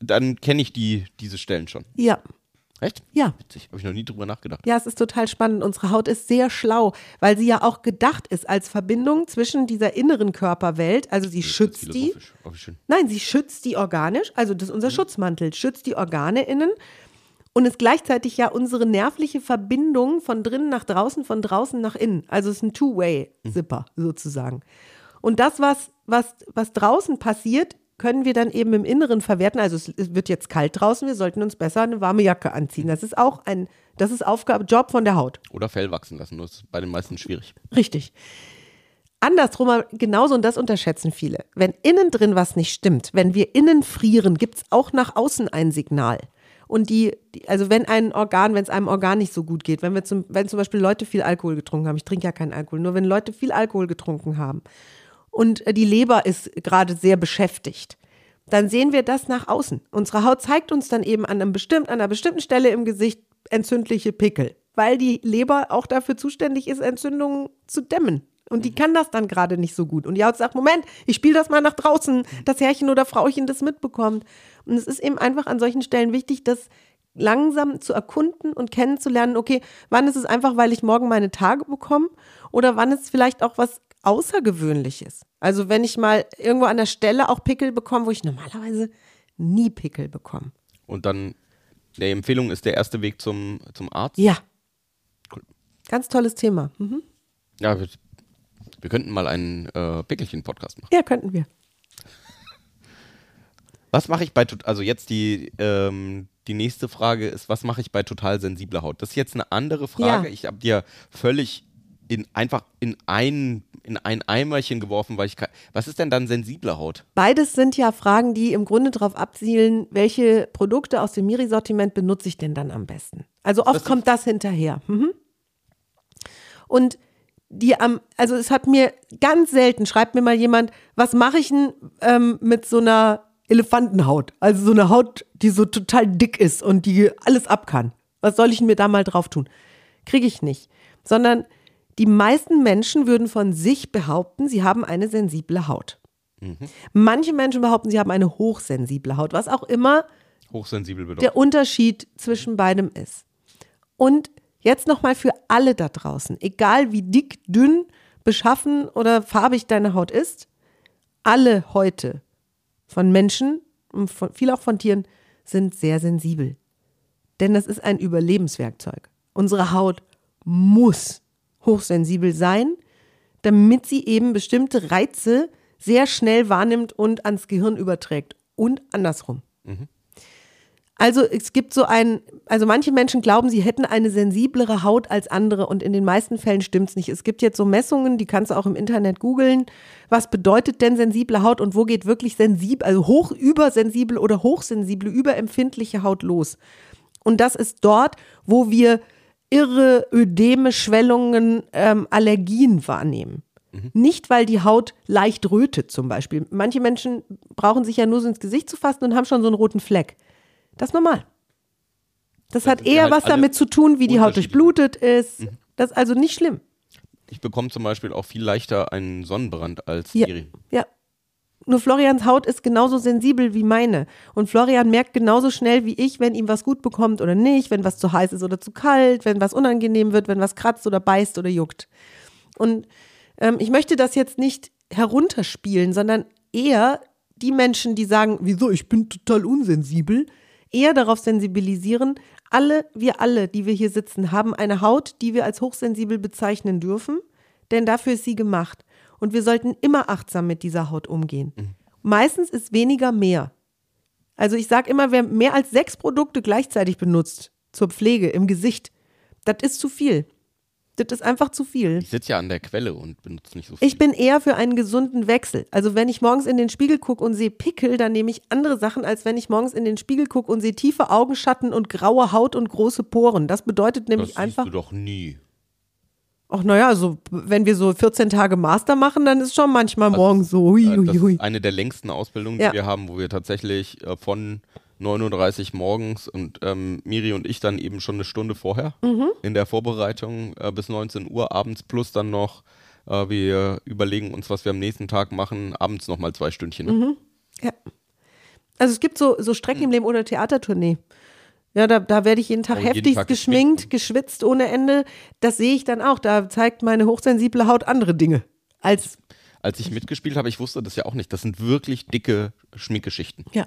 dann kenne ich die, diese Stellen schon. Ja, Echt? ja. Witzig, habe ich noch nie drüber nachgedacht. Ja, es ist total spannend. Unsere Haut ist sehr schlau, weil sie ja auch gedacht ist als Verbindung zwischen dieser inneren Körperwelt, also sie schützt die. Schön. Nein, sie schützt die organisch, also das ist unser Schutzmantel, schützt die Organe innen und ist gleichzeitig ja unsere nervliche Verbindung von drinnen nach draußen, von draußen nach innen. Also es ist ein Two-Way-Zipper sozusagen. Und das, was, was, was draußen passiert, können wir dann eben im Inneren verwerten. Also es, wird jetzt kalt draußen, wir sollten uns besser eine warme Jacke anziehen. Das ist auch ein, das ist Aufgabe, Job von der Haut. Oder Fell wachsen lassen, das ist bei den meisten schwierig. Richtig. Andersrum, genauso, und das unterschätzen viele. Wenn innen drin was nicht stimmt, wenn wir innen frieren, gibt es auch nach außen ein Signal. Und die, die, also wenn ein Organ, wenn es einem Organ nicht so gut geht, wenn wir zum, wenn zum Beispiel Leute viel Alkohol getrunken haben, ich trinke ja keinen Alkohol, nur wenn Leute viel Alkohol getrunken haben und äh, die Leber ist gerade sehr beschäftigt, dann sehen wir das nach außen. Unsere Haut zeigt uns dann eben an, einem bestimmt, an einer bestimmten Stelle im Gesicht entzündliche Pickel, weil die Leber auch dafür zuständig ist, Entzündungen zu dämmen. Und die kann das dann gerade nicht so gut. Und die Haut sagt, Moment, ich spiele das mal nach draußen, dass Herrchen oder Frauchen das mitbekommt. Und es ist eben einfach an solchen Stellen wichtig, das langsam zu erkunden und kennenzulernen, okay, wann ist es einfach, weil ich morgen meine Tage bekomme oder wann ist vielleicht auch was Außergewöhnliches. Also wenn ich mal irgendwo an der Stelle auch Pickel bekomme, wo ich normalerweise nie Pickel bekommen. Und dann, der Empfehlung ist der erste Weg zum, zum Arzt. Ja. Cool. Ganz tolles Thema. Mhm. Ja, wir, wir könnten mal einen äh, Pickelchen-Podcast machen. Ja, könnten wir. Was mache ich bei, also jetzt die, ähm, die nächste Frage ist, was mache ich bei total sensibler Haut? Das ist jetzt eine andere Frage. Ja. Ich habe dir völlig in, einfach in ein, in ein Eimerchen geworfen, weil ich, ke- was ist denn dann sensible Haut? Beides sind ja Fragen, die im Grunde darauf abzielen, welche Produkte aus dem Miri-Sortiment benutze ich denn dann am besten. Also oft Das- kommt das hinterher. Mhm. Und die am, also es hat mir ganz selten, schreibt mir mal jemand, was mache ich denn ähm, mit so einer Elefantenhaut? Also so eine Haut, die so total dick ist und die alles ab kann. Was soll ich denn mir da mal drauf tun? Kriege ich nicht. Sondern die meisten Menschen würden von sich behaupten, sie haben eine sensible Haut. Manche Menschen behaupten, sie haben eine hochsensible Haut, was auch immer Hochsensibel bedeutet. der Unterschied zwischen beidem ist. Und jetzt nochmal für alle da draußen, egal wie dick, dünn, beschaffen oder farbig deine Haut ist, alle heute von Menschen und von, viel auch von Tieren sind sehr sensibel. Denn das ist ein Überlebenswerkzeug. Unsere Haut muss hochsensibel sein, damit sie eben bestimmte Reize sehr schnell wahrnimmt und ans Gehirn überträgt. Und andersrum. Also es gibt so ein, also manche Menschen glauben, sie hätten eine sensiblere Haut als andere und in den meisten Fällen stimmt es nicht. Es gibt jetzt so Messungen, die kannst du auch im Internet googeln. Was bedeutet denn sensible Haut und wo geht wirklich sensibel, also hoch übersensibel oder hochsensible, überempfindliche Haut los? Und das ist dort, wo wir irre Ödeme, Schwellungen, ähm, Allergien wahrnehmen. Nicht, weil die Haut leicht rötet zum Beispiel. Manche Menschen brauchen sich ja nur so ins Gesicht zu fassen und haben schon so einen roten Fleck. Das ist normal. Das hat eher halt was damit zu tun, wie die Haut durchblutet ist. Das ist also nicht schlimm. Ich bekomme zum Beispiel auch viel leichter einen Sonnenbrand als Ja. Miri. ja. Nur Florians Haut ist genauso sensibel wie meine. Und Florian merkt genauso schnell wie ich, wenn ihm was gut bekommt oder nicht, wenn was zu heiß ist oder zu kalt, wenn was unangenehm wird, wenn was kratzt oder beißt oder juckt. Und ähm, ich möchte das jetzt nicht herunterspielen, sondern eher die Menschen, die sagen, wieso, ich bin total unsensibel, eher darauf sensibilisieren, alle, wir alle, die wir hier sitzen, haben eine Haut, die wir als hochsensibel bezeichnen dürfen, denn dafür ist sie gemacht. Und wir sollten immer achtsam mit dieser Haut umgehen. Meistens ist weniger mehr. Also ich sage immer, wer mehr als sechs Produkte gleichzeitig benutzt zur Pflege im Gesicht, das ist zu viel. Das ist einfach zu viel. Ich sitze ja an der Quelle und benutze nicht so viel. Ich bin eher für einen gesunden Wechsel. Also wenn ich morgens in den Spiegel gucke und sehe Pickel, dann nehme ich andere Sachen, als wenn ich morgens in den Spiegel gucke und sehe tiefe Augenschatten und graue Haut und große Poren. Das bedeutet das nämlich siehst einfach, du doch nie. Ach naja, also wenn wir so 14 Tage Master machen, dann ist schon manchmal morgens so, hui, Äh, hui, Das hui. ist eine der längsten Ausbildungen, Ja. die wir haben, wo wir tatsächlich äh, von 9.30 Uhr morgens und ähm, Miri und ich dann eben schon eine Stunde vorher Mhm. in der Vorbereitung äh, bis 19 Uhr abends plus dann noch, äh, wir überlegen uns, was wir am nächsten Tag machen, abends nochmal zwei Stündchen. Mhm. Ja. Also es gibt so, so Strecken im Leben oder Theatertournee. Ja, da, da werde ich jeden Tag Oh, jeden Tag geschminkt, geschwitzt ohne Ende. Das sehe ich dann auch. Da zeigt meine hochsensible Haut andere Dinge. Als, Als ich mitgespielt habe, ich wusste das ja auch nicht, das sind wirklich dicke Schminkgeschichten. ja.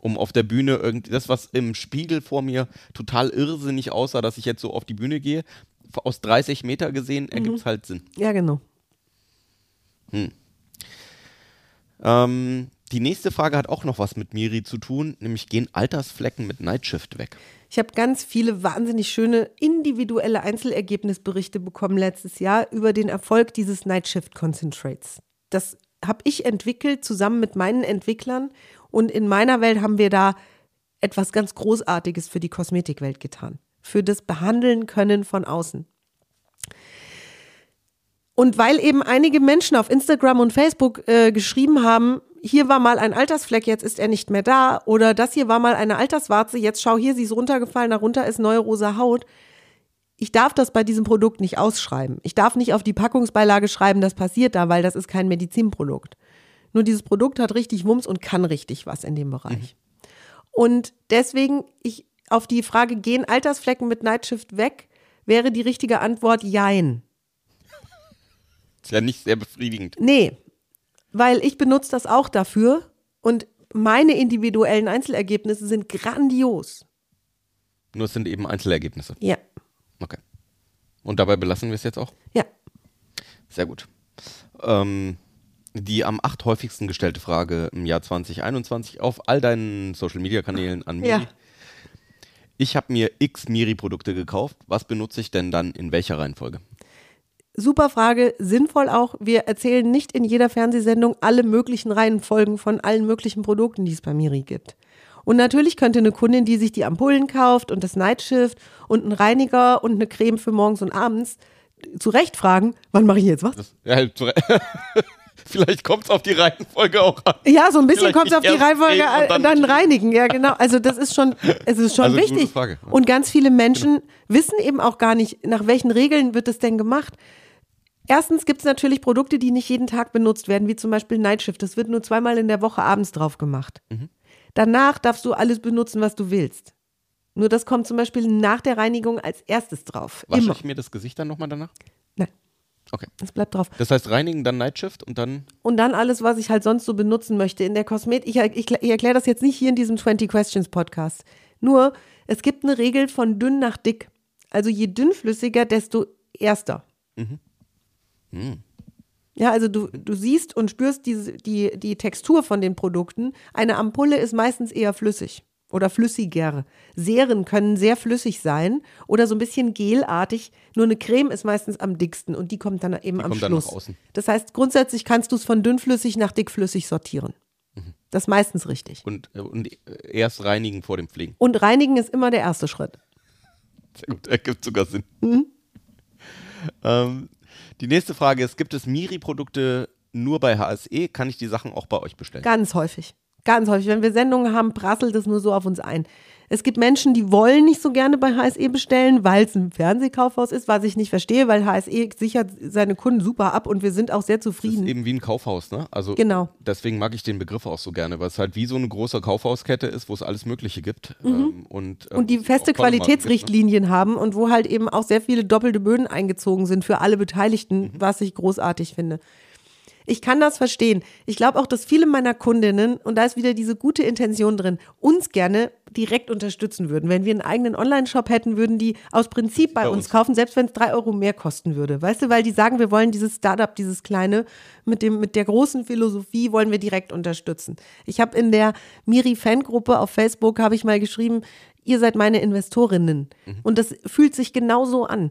um auf der Bühne irgendwie, das, was im Spiegel vor mir total irrsinnig aussah, dass ich jetzt so auf die Bühne gehe, aus 30 Meter gesehen, ergibt es halt Sinn. Ja, genau. Ähm, die nächste Frage hat auch noch was mit Miri zu tun, nämlich gehen Altersflecken mit Nightshift weg? Ich habe ganz viele wahnsinnig schöne individuelle Einzelergebnisberichte bekommen letztes Jahr über den Erfolg dieses Nightshift Concentrates. Das habe ich entwickelt zusammen mit meinen Entwicklern und in meiner Welt haben wir da etwas ganz Großartiges für die Kosmetikwelt getan. Für das Behandeln können von außen. Und weil eben einige Menschen auf Instagram und Facebook äh, geschrieben haben, hier war mal ein Altersfleck, jetzt ist er nicht mehr da, oder das hier war mal eine Alterswarze, jetzt schau hier, sie ist runtergefallen, darunter ist neue rosa Haut. Ich darf das bei diesem Produkt nicht ausschreiben. Ich darf nicht auf die Packungsbeilage schreiben, das passiert da, weil das ist kein Medizinprodukt. Nur dieses Produkt hat richtig Wumms und kann richtig was in dem Bereich. Und deswegen, ich auf die Frage, gehen Altersflecken mit Nightshift weg, wäre die richtige Antwort Jein. Ist ja nicht sehr befriedigend. Nee, weil ich benutze das auch dafür und meine individuellen Einzelergebnisse sind grandios. Nur es sind eben Einzelergebnisse. Ja, Okay. Und dabei belassen wir es jetzt auch? ja. Sehr gut. Ähm, die am acht häufigsten gestellte Frage im Jahr 2021 auf all deinen Social Media Kanälen an Miri. Ja. Ich habe mir x Miri-Produkte gekauft. Was benutze ich denn dann in welcher Reihenfolge? Super Frage, sinnvoll auch. Wir erzählen nicht in jeder Fernsehsendung alle möglichen Reihenfolgen von allen möglichen Produkten, die es bei Miri gibt. Und natürlich könnte eine Kundin, die sich die Ampullen kauft und das Nightshift und einen Reiniger und eine Creme für morgens und abends, zu Recht fragen, wann mache ich jetzt was? Das, ja, Vielleicht kommt es auf die Reihenfolge auch an. Ja, so ein bisschen kommt es auf die Reihenfolge und dann- dann, reinigen. Ja, genau. Also das ist schon, es ist schon Also wichtig. Und ganz viele Menschen wissen eben auch gar nicht, nach welchen Regeln wird es denn gemacht. Erstens gibt es natürlich Produkte, die nicht jeden Tag benutzt werden, wie zum Beispiel Nightshift. Das wird nur zweimal in der Woche abends drauf gemacht. Mhm. Danach darfst du alles benutzen, was du willst. Nur das kommt zum Beispiel nach der Reinigung als erstes drauf. Wasche Immer. ich mir das Gesicht dann nochmal danach? Nein, Okay. das bleibt drauf. Das heißt reinigen, dann Nightshift und dann Und dann alles, was ich halt sonst so benutzen möchte in der Kosmetik. Ich, ich, ich erkläre das jetzt nicht hier in diesem 20 Questions Podcast. Nur, es gibt eine Regel von dünn nach dick. Also je dünnflüssiger, desto erster. Ja, also du, du siehst und spürst diese, die, die Textur von den Produkten. Eine Ampulle ist meistens eher flüssig oder flüssiger. Serien können sehr flüssig sein oder so ein bisschen gelartig. Nur eine Creme ist meistens am dicksten und die kommt dann eben am dann nach Schluss. außen. Das heißt, grundsätzlich kannst du es von dünnflüssig nach dickflüssig sortieren. Das ist meistens richtig. und, äh, und erst reinigen vor dem Pflegen. Und reinigen ist immer der erste Schritt. Sehr gut, ergibt sogar Sinn. Mhm. Ähm, die nächste Frage ist: Gibt es Miri-Produkte nur bei HSE? Kann ich die Sachen auch bei euch bestellen? Ganz häufig. Ganz häufig. Wenn wir Sendungen haben, prasselt es nur so auf uns ein. Es gibt Menschen, die wollen nicht so gerne bei HSE bestellen, weil es ein Fernsehkaufhaus ist, was ich nicht verstehe, weil HSE sichert seine Kunden super ab und wir sind auch sehr Das ist zufrieden. eben wie ein Kaufhaus, ne? Also Genau. deswegen mag ich den Begriff auch so gerne, weil es halt wie so eine große Kaufhauskette ist, wo es alles Mögliche gibt. Ähm, und, ähm, Mhm. und die feste Marken gibt, ne? Qualitätsrichtlinien haben und wo halt eben auch sehr viele doppelte Böden eingezogen sind für alle Beteiligten, Mhm. was ich großartig finde. Ich kann das verstehen. Ich glaube auch, dass viele meiner Kundinnen, und da ist wieder diese gute Intention drin, uns gerne direkt unterstützen würden. Wenn wir einen eigenen Online-Shop hätten, würden die aus Prinzip bei, Bei uns uns. kaufen, selbst wenn es drei Euro mehr kosten würde. Weißt du, weil die sagen, wir wollen dieses Startup, dieses kleine, mit, dem, mit der großen Philosophie wollen wir direkt unterstützen. Ich habe in der Miri-Fangruppe auf Facebook, habe ich mal geschrieben, ihr seid meine Investorinnen. Und das fühlt sich genauso an.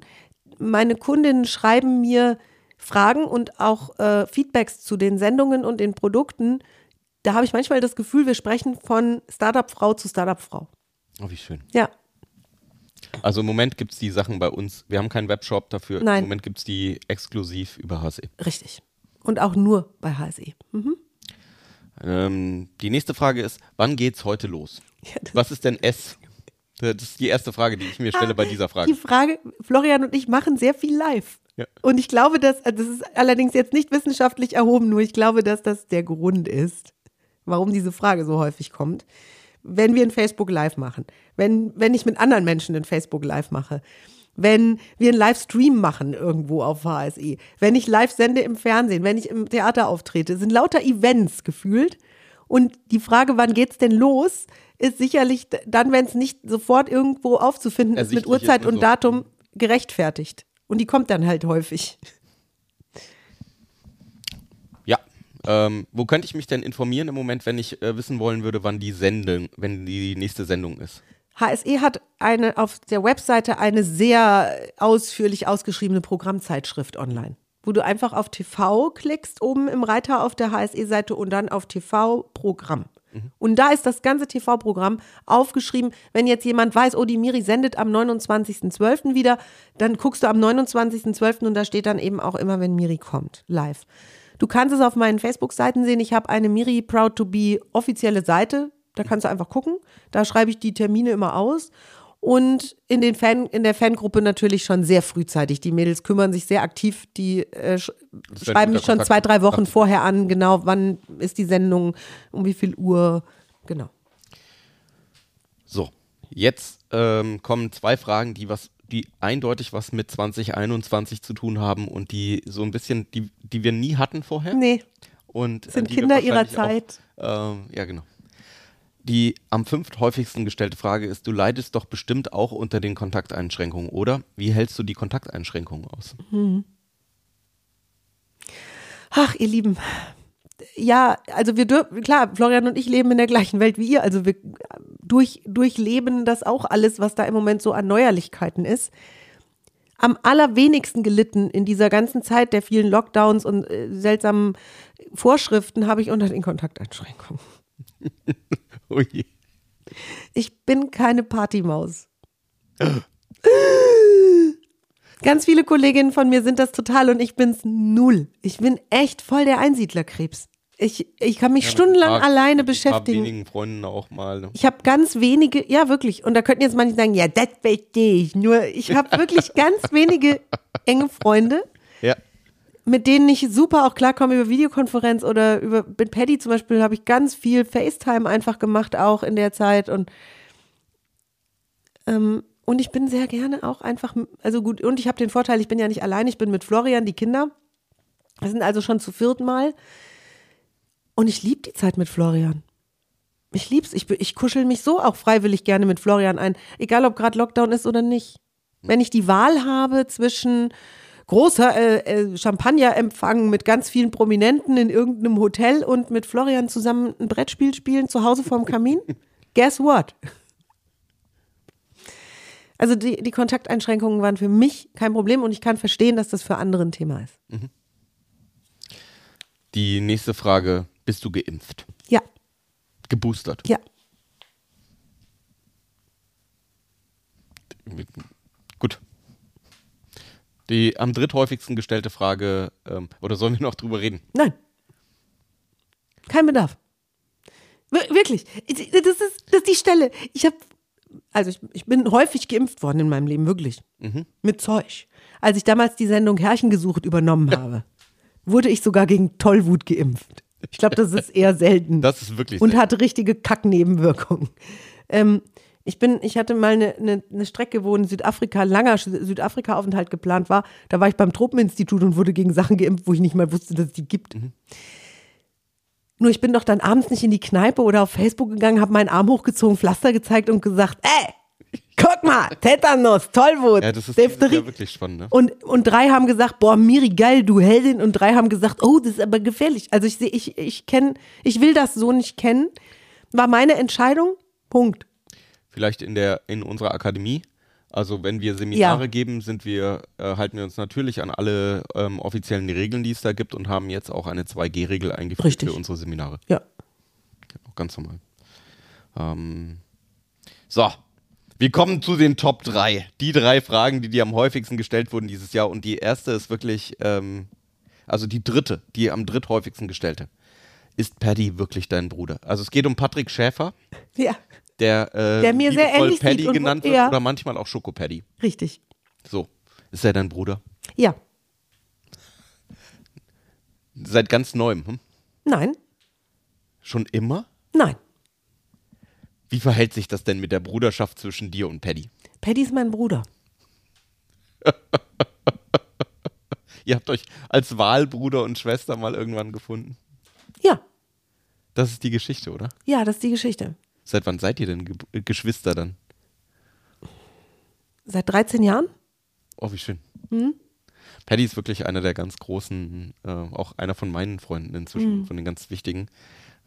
Meine Kundinnen schreiben mir Fragen und auch äh, Feedbacks zu den Sendungen und den Produkten. Da habe ich manchmal das Gefühl, wir sprechen von Startup-Frau zu Startup-Frau. Oh, wie schön. Ja, Also im Moment gibt es die Sachen bei uns. Wir haben keinen Webshop dafür. Nein. Im Moment gibt es die exklusiv über HSE. richtig. Und auch nur bei HSE. Mhm. Ähm, die nächste Frage ist: Wann geht's heute los? Ja, Was ist denn S? Das ist die erste Frage, die ich mir stelle bei dieser Frage. Die Frage, Florian und ich machen sehr viel live. Ja. Und ich glaube, dass, also das ist allerdings jetzt nicht wissenschaftlich erhoben, nur ich glaube, dass das der Grund ist, warum diese Frage so häufig kommt. Wenn wir ein Facebook Live machen, wenn, wenn ich mit anderen Menschen ein Facebook Live mache, wenn wir einen Livestream machen irgendwo auf HSE, wenn ich live sende im Fernsehen, wenn ich im Theater auftrete, sind lauter Events gefühlt. Und die Frage, wann geht's denn los, ist sicherlich dann, wenn es nicht sofort irgendwo aufzufinden ist mit Uhrzeit und also- Datum gerechtfertigt. Und die kommt dann halt häufig. Ja. Ähm, wo könnte ich mich denn informieren im Moment, wenn ich äh, wissen wollen würde, wann die Sendung, wenn die nächste Sendung ist? HSE hat eine auf der Webseite eine sehr ausführlich ausgeschriebene Programmzeitschrift online, wo du einfach auf TV klickst, oben im Reiter auf der HSE-Seite und dann auf TV-Programm. Und da ist das ganze TV-Programm aufgeschrieben. Wenn jetzt jemand weiß, oh, die Miri sendet am 29.12. wieder, dann guckst du am 29.12. und da steht dann eben auch immer, wenn Miri kommt, live. Du kannst es auf meinen Facebook-Seiten sehen. Ich habe eine Miri Proud to Be offizielle Seite. Da kannst du einfach gucken. Da schreibe ich die Termine immer aus. Und in, den Fan, in der Fangruppe natürlich schon sehr frühzeitig. Die Mädels kümmern sich sehr aktiv. Die äh, sch schreiben mich schon Kontakt. zwei, drei Wochen vorher an, genau, wann ist die Sendung, um wie viel Uhr. Genau. So, jetzt ähm, kommen zwei Fragen, die was, die eindeutig was mit 2021 zu tun haben und die so ein bisschen, die, die wir nie hatten vorher. Nee, Und, äh, sind Kinder ihrer Zeit. Auch, ähm, ja, genau. Die am fünft häufigsten gestellte Frage ist, du leidest doch bestimmt auch unter den Kontakteinschränkungen, oder? Wie hältst du die Kontakteinschränkungen aus? Ach, ihr Lieben. Ja, also wir dürfen, klar, Florian und ich leben in der gleichen Welt wie ihr. Also wir durch, durchleben das auch alles, was da im Moment so an Neuerlichkeiten ist. Am allerwenigsten gelitten in dieser ganzen Zeit der vielen Lockdowns und äh, seltsamen Vorschriften habe ich unter den Kontakteinschränkungen. Oh je. Ich bin keine Partymaus. Ganz viele Kolleginnen von mir sind das total und ich bin's null. Ich bin echt voll der Einsiedlerkrebs. Ich, ich kann mich stundenlang Ein paar- alleine mit Ein paar beschäftigen. wenigen Freunden auch mal. Ne? Ich habe ganz wenige, ja wirklich, und da könnten jetzt manche sagen, ja, das verstehe ich. Nur ich habe wirklich ganz wenige enge Freunde, Ja. Mit denen ich super auch klarkomme über Videokonferenz oder über, mit Paddy zum Beispiel habe ich ganz viel FaceTime einfach gemacht, auch in der Zeit und ähm, und ich bin sehr gerne auch einfach, also gut, und ich habe den Vorteil, ich bin ja nicht allein, ich bin mit Florian, die Kinder. Wir sind also schon zu vierten Mal. Und ich liebe die Zeit mit Florian. Ich lieb's. Ich, ich kuschel mich so auch freiwillig gerne mit Florian ein. Egal, ob gerade Lockdown ist oder nicht. Wenn ich die Wahl habe zwischen großer äh, äh, Champagnerempfang mit ganz vielen Prominenten in irgendeinem Hotel und mit Florian zusammen ein Brettspiel spielen zu Hause vorm Kamin, guess what? Also die, die Kontakteinschränkungen waren für mich kein Problem und ich kann verstehen, dass das für andere ein Thema ist. Die nächste Frage, bist du geimpft? Ja, Geboostert? ja. Die am dritthäufigsten gestellte Frage, ähm, oder sollen wir noch drüber reden? Nein. Kein Bedarf. Wir- Wirklich. Ich- Das ist, das ist die Stelle. Ich habe, also ich, ich bin häufig geimpft worden in meinem Leben, wirklich. Mit Zeug. Als ich damals die Sendung Herrchen gesucht übernommen habe, wurde ich sogar gegen Tollwut geimpft. Ich glaube, das ist eher selten. Das ist wirklich Und selten. hatte richtige Kacknebenwirkungen. Ähm, ich bin, ich hatte mal eine, eine, eine Strecke, wo in Südafrika ein langer Südafrika-Aufenthalt geplant war. Da war ich beim Tropeninstitut und wurde gegen Sachen geimpft, wo ich nicht mal wusste, dass es die gibt. Nur ich bin doch dann abends nicht in die Kneipe oder auf Facebook gegangen, habe meinen Arm hochgezogen, Pflaster gezeigt und gesagt, ey, guck mal, Tetanus, Tollwut, Ja, das ist Diphtherie. Jahr wirklich spannend. Ne? Und, und drei haben gesagt, boah, Miri, geil, du Heldin. Und drei haben gesagt, oh, das ist aber gefährlich. Also ich sehe, ich, ich kenne, ich will das so nicht kennen. War meine Entscheidung. Punkt. Vielleicht in der in unserer Akademie. Also wenn wir Seminare Ja. geben, sind wir, äh, halten wir uns natürlich an alle ähm, offiziellen Regeln, die es da gibt und haben jetzt auch eine 2G-Regel eingeführt Richtig. für unsere Seminare. Ja. Genau, ganz normal. Ähm, so, wir kommen zu den Top 3. Die drei Fragen, die dir am häufigsten gestellt wurden dieses Jahr. Und die erste ist wirklich, ähm, also die dritte, die am dritthäufigsten gestellte. Ist Paddy wirklich dein Bruder? Also es geht um Patrick Schäfer, Ja, der, äh, Der mir sehr ähnlich Paddy genannt wird ja. oder manchmal auch Schoko Paddy. richtig. So, ist er dein Bruder? Ja. Seit ganz neuem, hm? Nein. Schon immer? Nein. Wie verhält sich das denn mit der Bruderschaft zwischen dir und Paddy? Paddy ist mein Bruder. Ihr habt euch als Wahlbruder und Schwester mal irgendwann gefunden. Ja. Das ist die Geschichte, oder? Ja, das ist die Geschichte. Seit wann seid ihr denn Ge äh, Geschwister dann? Seit 13 Jahren? Oh, wie schön. Mhm. Paddy ist wirklich einer der ganz großen, äh, auch einer von meinen Freunden inzwischen, Mhm. von den ganz wichtigen,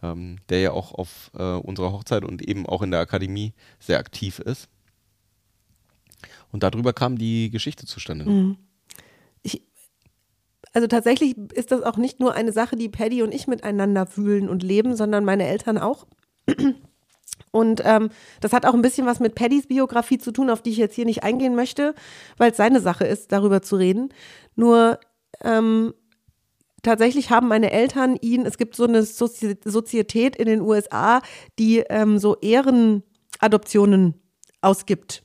ähm, der ja auch auf äh, unserer Hochzeit und eben auch in der Akademie sehr aktiv ist. Und darüber kam die Geschichte zustande. Mhm. Ich, also tatsächlich ist das auch nicht nur eine Sache, die Paddy und ich miteinander fühlen und leben, sondern meine Eltern auch. Und ähm, das hat auch ein bisschen was mit Paddys Biografie zu tun, auf die ich jetzt hier nicht eingehen möchte, weil es seine Sache ist, darüber zu reden. Nur ähm, tatsächlich haben meine Eltern ihn, es gibt so eine Sozi Sozietät in den USA, die ähm, so Ehrenadoptionen ausgibt.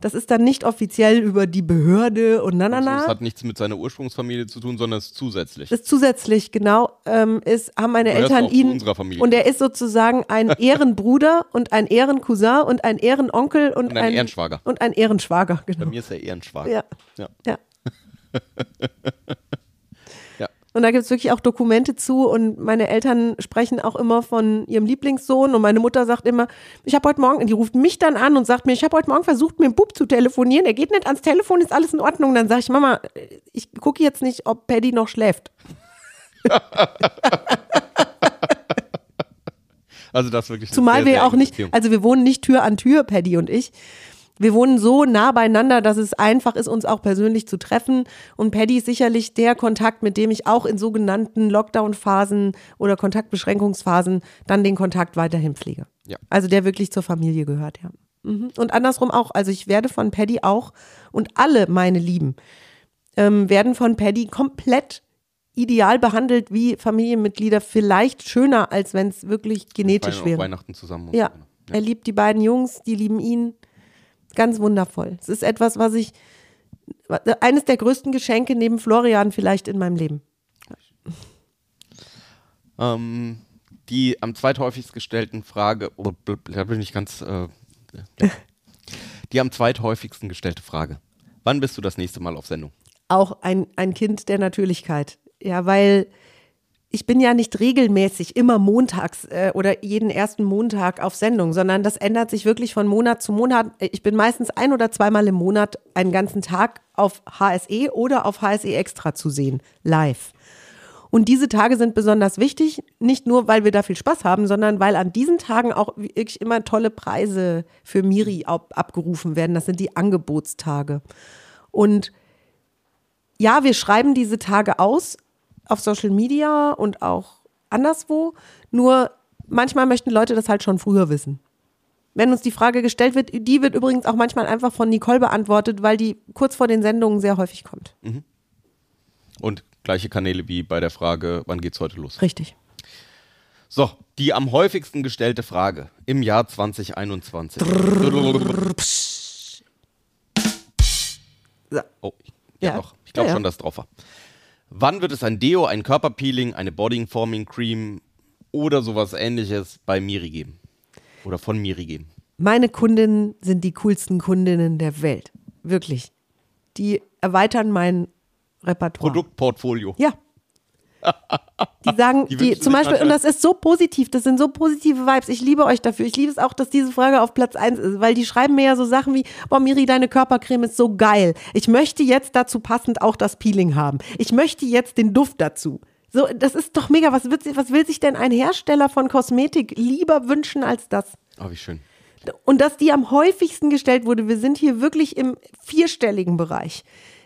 Das ist dann nicht offiziell über die Behörde und na na Also na. es hat nichts mit seiner Ursprungsfamilie zu tun, sondern es ist zusätzlich. Das zusätzlich, genau, ähm, ist, haben meine Gehört Eltern ihn. unserer Familie. Und er ist sozusagen ein Ehrenbruder und ein Ehrencousin und ein Ehrenonkel und, Und ein Ehrenschwager. Und ein Ehrenschwager, Bei genau. mir ist er eher ein Schwager. Ja. Ja. Ja. Und da gibt es wirklich auch Dokumente zu und meine Eltern sprechen auch immer von ihrem Lieblingssohn und meine Mutter sagt immer, ich habe heute Morgen, die ruft mich dann an und sagt mir, ich habe heute Morgen versucht, mit dem Bub zu telefonieren, er geht nicht ans Telefon, ist alles in Ordnung. Dann sage ich, Mama, ich gucke jetzt nicht, ob Paddy noch schläft. Also das ist wirklich Zumal sehr, wir sehr auch nicht, also wir wohnen nicht Tür an Tür, Paddy und ich. Wir wohnen so nah beieinander, dass es einfach ist, uns auch persönlich zu treffen. Und Paddy ist sicherlich der Kontakt, mit dem ich auch in sogenannten Lockdown-Phasen oder Kontaktbeschränkungsphasen dann den Kontakt weiterhin pflege. Ja. Also der wirklich zur Familie gehört, ja. Mhm. Und andersrum auch. Also ich werde von Paddy auch und alle meine Lieben ähm, werden von Paddy komplett ideal behandelt wie Familienmitglieder, vielleicht schöner, als wenn es wirklich genetisch wäre. Weihnachten zusammen. Ja, ne? er liebt die beiden Jungs, die lieben ihn. Ganz wundervoll. Es ist etwas, was ich, eines der größten Geschenke neben Florian vielleicht in meinem Leben. Ähm, die am zweithäufigst gestellten Frage, oh, da bin ich ganz, äh, die am zweithäufigsten gestellte Frage. Wann bist du das nächste Mal auf Sendung? Auch ein, ein Kind der Natürlichkeit. Ja, weil ich bin ja nicht regelmäßig immer montags äh, oder jeden ersten Montag auf Sendung, sondern das ändert sich wirklich von Monat zu Monat. Ich bin meistens ein oder zweimal im Monat einen ganzen Tag auf HSE oder auf HSE Extra zu sehen, live. Und diese Tage sind besonders wichtig, nicht nur, weil wir da viel Spaß haben, sondern weil an diesen Tagen auch wirklich immer tolle Preise für Miri ab abgerufen werden. Das sind die Angebotstage. Und ja, wir schreiben diese Tage aus auf Social Media und auch anderswo. Nur manchmal möchten Leute das halt schon früher wissen. Wenn uns die Frage gestellt wird, die wird übrigens auch manchmal einfach von Nicole beantwortet, weil die kurz vor den Sendungen sehr häufig kommt. Und gleiche Kanäle wie bei der Frage, wann geht's heute los? Richtig. So, die am häufigsten gestellte Frage im Jahr 2021. So. Oh, ja, Ja. doch. Ich glaube Ja, ja. schon, dass drauf war. Wann wird es ein Deo, ein Körperpeeling, eine Bodyforming Cream oder sowas ähnliches bei Miri geben? Oder von Miri geben? Meine Kundinnen sind die coolsten Kundinnen der Welt. Wirklich. Die erweitern mein Repertoire. Produktportfolio. Ja. Die sagen, Die die, zum Beispiel, und das ist so positiv, das sind so positive Vibes. Ich liebe euch dafür. Ich liebe es auch, dass diese Frage auf Platz 1 ist, weil die schreiben mir ja so Sachen wie, boah, Miri, deine Körpercreme ist so geil. Ich möchte jetzt dazu passend auch das Peeling haben. Ich möchte jetzt den Duft dazu. So, das ist doch mega. Was, wird, was will sich denn ein Hersteller von Kosmetik lieber wünschen als das? Oh, wie schön. Und dass die am häufigsten gestellt wurde, wir sind hier wirklich im vierstelligen Bereich.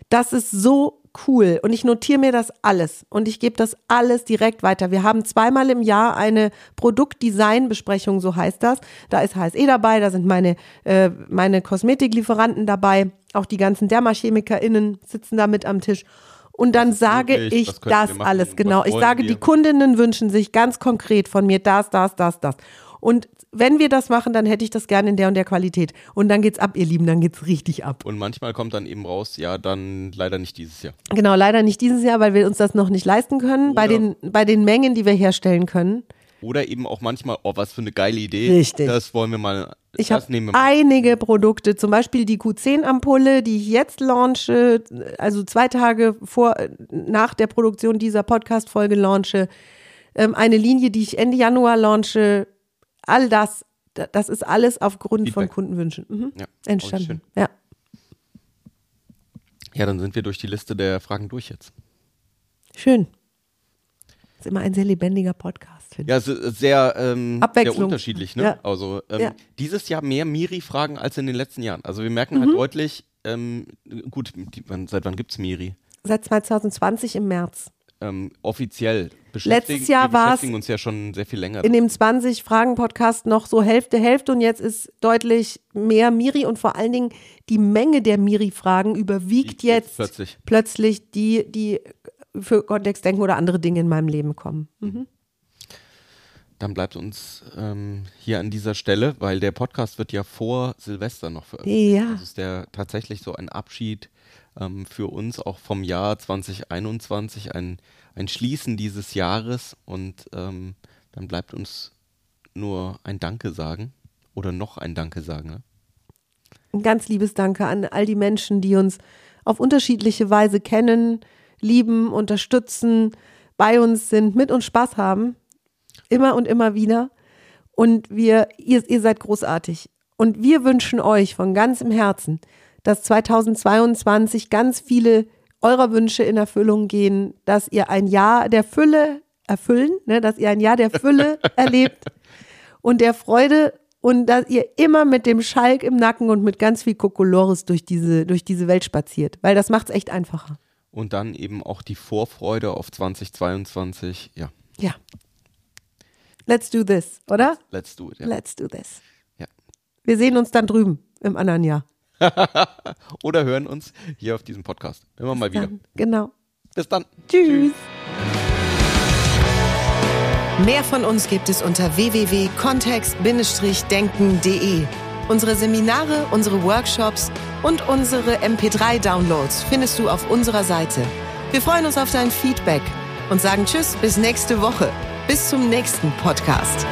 Das ist so cool. Und ich notiere mir das alles und ich gebe das alles direkt weiter. Wir haben zweimal im Jahr eine Produktdesign-Besprechung, so heißt das. Da ist HSE dabei, da sind meine, äh, meine Kosmetiklieferanten dabei, auch die ganzen DermachemikerInnen sitzen da mit am Tisch. Und dann sage ich das alles, genau. Ich sage, wir? die Kundinnen wünschen sich ganz konkret von mir das, das, das, das. Und wenn wir das machen, dann hätte ich das gerne in der und der Qualität. Und dann geht's ab, ihr Lieben, dann geht's richtig ab. Und manchmal kommt dann eben raus, ja, dann leider nicht dieses Jahr. Genau, leider nicht dieses Jahr, weil wir uns das noch nicht leisten können, bei den, bei den Mengen, die wir herstellen können. Oder eben auch manchmal, oh, was für eine geile Idee. Richtig. Das wollen wir mal. Ich habe einige Produkte, zum Beispiel die Q10-Ampulle, die ich jetzt launche, also zwei Tage vor, nach der Produktion dieser Podcast-Folge launche, ähm, eine Linie, die ich Ende Januar launche, all das, da- das ist alles aufgrund von Feedback. Kundenwünschen mhm. Ja, entstanden. schön. Ja. Ja, dann sind wir durch die Liste der Fragen durch jetzt. Schön. Ist immer ein sehr lebendiger Podcast, finde Ja, es ist sehr, ähm, sehr unterschiedlich. Ne? Ja. Also ähm, Ja. dieses Jahr mehr Miri-Fragen als in den letzten Jahren. Also wir merken halt deutlich, ähm, gut, die, wann, seit wann gibt es Miri? ich. Seit 2020 im März. Ähm, offiziell beschäftigen, Letztes Jahr war's beschäftigen uns ja schon sehr viel länger. In dem 20-Fragen-Podcast noch so Hälfte, Hälfte und jetzt ist deutlich mehr Miri und vor allen Dingen die Menge der Miri-Fragen überwiegt Wiegt jetzt jetzt plötzlich. plötzlich die, die für Kontextdenken oder andere Dinge in meinem Leben kommen. Mhm. Dann bleibt uns ähm, hier an dieser Stelle, weil der Podcast wird ja vor Silvester noch veröffentlicht. Ja. Das ist der tatsächlich so ein Abschied ähm, für uns auch vom Jahr 2021, ein, ein Schließen dieses Jahres und ähm, dann bleibt uns nur ein Danke sagen oder noch ein Danke sagen. Ne? Ein ganz liebes Danke an all die Menschen, die uns auf unterschiedliche Weise kennen, lieben, unterstützen, bei uns sind, mit uns Spaß haben. Immer und immer wieder. Und wir, ihr, ihr seid großartig. Und wir wünschen euch von ganzem Herzen, dass 2022 ganz viele eurer Wünsche in Erfüllung gehen, dass ihr ein Jahr der Fülle erfüllen, ne, dass ihr ein Jahr der Fülle erlebt und der Freude und dass ihr immer mit dem Schalk im Nacken und mit ganz viel Kokolores durch diese, durch diese Welt spaziert, weil das macht es echt einfacher. Und dann eben auch die Vorfreude auf 2022. Ja, Ja. Let's do this, oder? let's do it. Ja. Let's do this. Ja. Wir sehen uns dann drüben im anderen Jahr. Oder hören uns hier auf diesem Podcast. Immer mal wieder. Dann, genau. Bis dann. Tschüss. Mehr von uns gibt es unter www.kontext-denken.de. Unsere Seminare, unsere Workshops und unsere MP3-Downloads findest du auf unserer Seite. Wir freuen uns auf dein Feedback und sagen Tschüss bis nächste Woche. Bis zum nächsten Podcast.